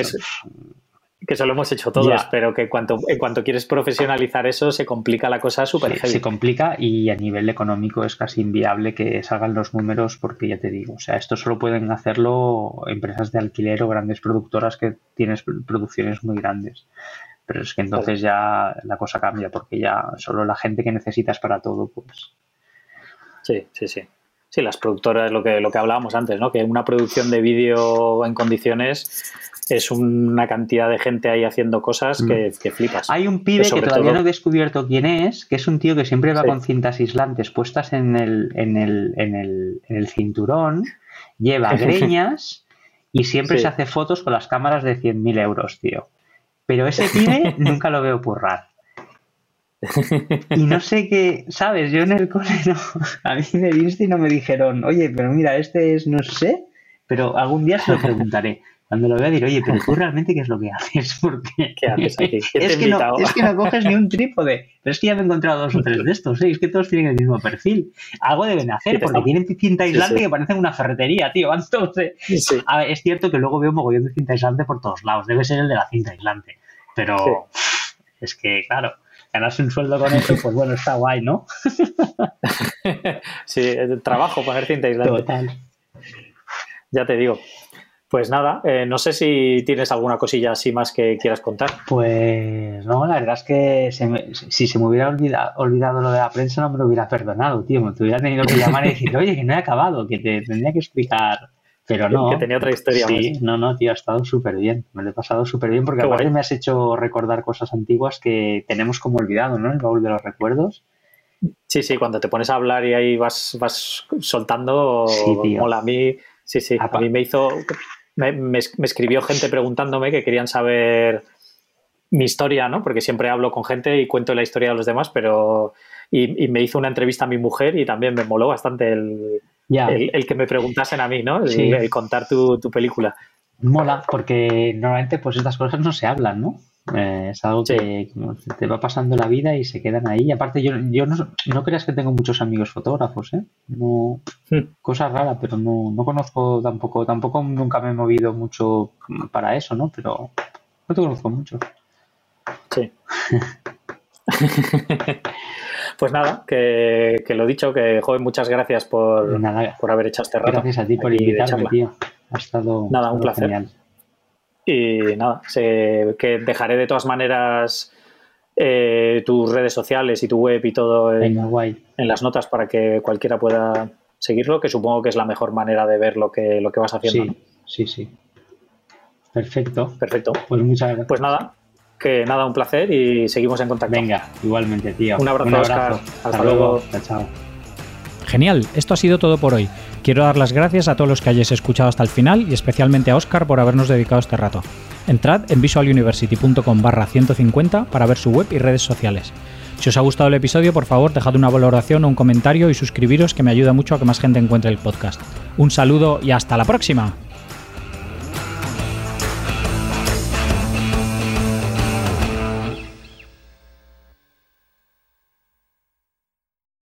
que eso lo hemos hecho todos, pero que cuanto, en cuanto quieres profesionalizar eso, se complica la cosa súper Se complica y a nivel económico es casi inviable que salgan los números porque ya te digo, o sea, esto solo pueden hacerlo empresas de alquiler o grandes productoras que tienes producciones muy grandes. Pero es que entonces ya la cosa cambia porque ya solo la gente que necesitas para todo, pues... Sí, sí, sí. Sí, las productoras, lo que, lo que hablábamos antes, ¿no? Que una producción de vídeo en condiciones es una cantidad de gente ahí haciendo cosas que, mm. flipas. Hay un pibe que todavía no he descubierto quién es, que es un tío que siempre va con cintas aislantes puestas en el, en el, en el, en el cinturón, lleva greñas y siempre se hace fotos con las cámaras de 100.000 euros, tío. Pero ese pibe nunca lo veo currar. Y no sé qué, ¿sabes? Yo en el cole no, a mí me viste y no me dijeron, oye, pero mira, este es, no sé, pero algún día se lo preguntaré Cuando lo vea diré, oye, pero tú realmente qué es lo que haces? Porque ¿Qué haces aquí? ¿Qué te es, que no, invitado? es que no coges ni un trípode. Pero es que ya me he encontrado dos o tres de estos, ¿eh? es que todos tienen el mismo perfil. Algo deben Sí, hacer, porque tienen cinta Sí, aislante sí. que parecen una ferretería, tío. Entonces, Sí. a ver, es cierto que luego veo mogollón de cinta aislante por todos lados. Debe ser el de la cinta aislante. Pero es que, claro, ganarse un sueldo con eso, pues bueno, está guay, ¿no? Sí, el trabajo, poner cinta aislante. Total. Ya te digo. Pues nada, eh, no sé si tienes alguna cosilla así más que quieras contar. Pues no, la verdad es que se me- si se me hubiera olvida- olvidado lo de la prensa no me lo hubiera perdonado, tío. Me hubiera tenido que llamar y decir, oye, que no he acabado, que te tendría que explicar. Pero no. Que tenía otra historia Sí, más. no, no, tío, ha estado súper bien. Me lo he pasado súper bien porque aparte me has hecho recordar cosas antiguas que tenemos como olvidado, ¿no? El baúl de los recuerdos. Sí, sí, cuando te pones a hablar y ahí vas, vas soltando, Sí, tío. mola a mí. Sí, sí, a mí me hizo. Me, me- me escribió gente preguntándome que querían saber mi historia, ¿no? Porque siempre hablo con gente y cuento la historia de los demás, pero. Y, y me hizo una entrevista a mi mujer y también me moló bastante el, el, el que me preguntasen a mí, ¿no? El, Sí. el contar tu, tu película. mola porque normalmente pues estas cosas no se hablan, ¿no? Eh, es algo Sí. que como te va pasando la vida y se quedan ahí. Aparte, yo, yo no, no creas que tengo muchos amigos fotógrafos, ¿eh? No, Hmm. cosa rara, pero no, no conozco tampoco, tampoco nunca me he movido mucho para eso, ¿no? Pero no te conozco mucho. Sí. pues nada, que, que lo dicho, que joven, muchas gracias por, Nada, por haber hecho este rato. gracias a ti por invitarme, tío. Ha estado, Nada, ha un placer. genial. Y nada, sé que dejaré de todas maneras eh, tus redes sociales y tu web y todo en, Venga, guay. en las notas para que cualquiera pueda seguirlo, que supongo que es la mejor manera de ver lo que, lo que vas haciendo. ¿no? Sí, sí, sí. Perfecto. Perfecto. Pues muchas gracias. Pues nada, que nada, un placer y seguimos en contacto. Venga, igualmente, tío. Un abrazo, Óscar. Hasta, Hasta luego. luego. Chao, chao. Genial, esto ha sido todo por hoy. Quiero dar las gracias a todos los que hayáis escuchado hasta el final y especialmente a Oscar por habernos dedicado este rato. Entrad en visualuniversity.com barra 150 para ver su web y redes sociales. Si os ha gustado el episodio, por favor, dejad una valoración o un comentario y suscribiros que me ayuda mucho a que más gente encuentre el podcast. Un saludo y hasta la próxima.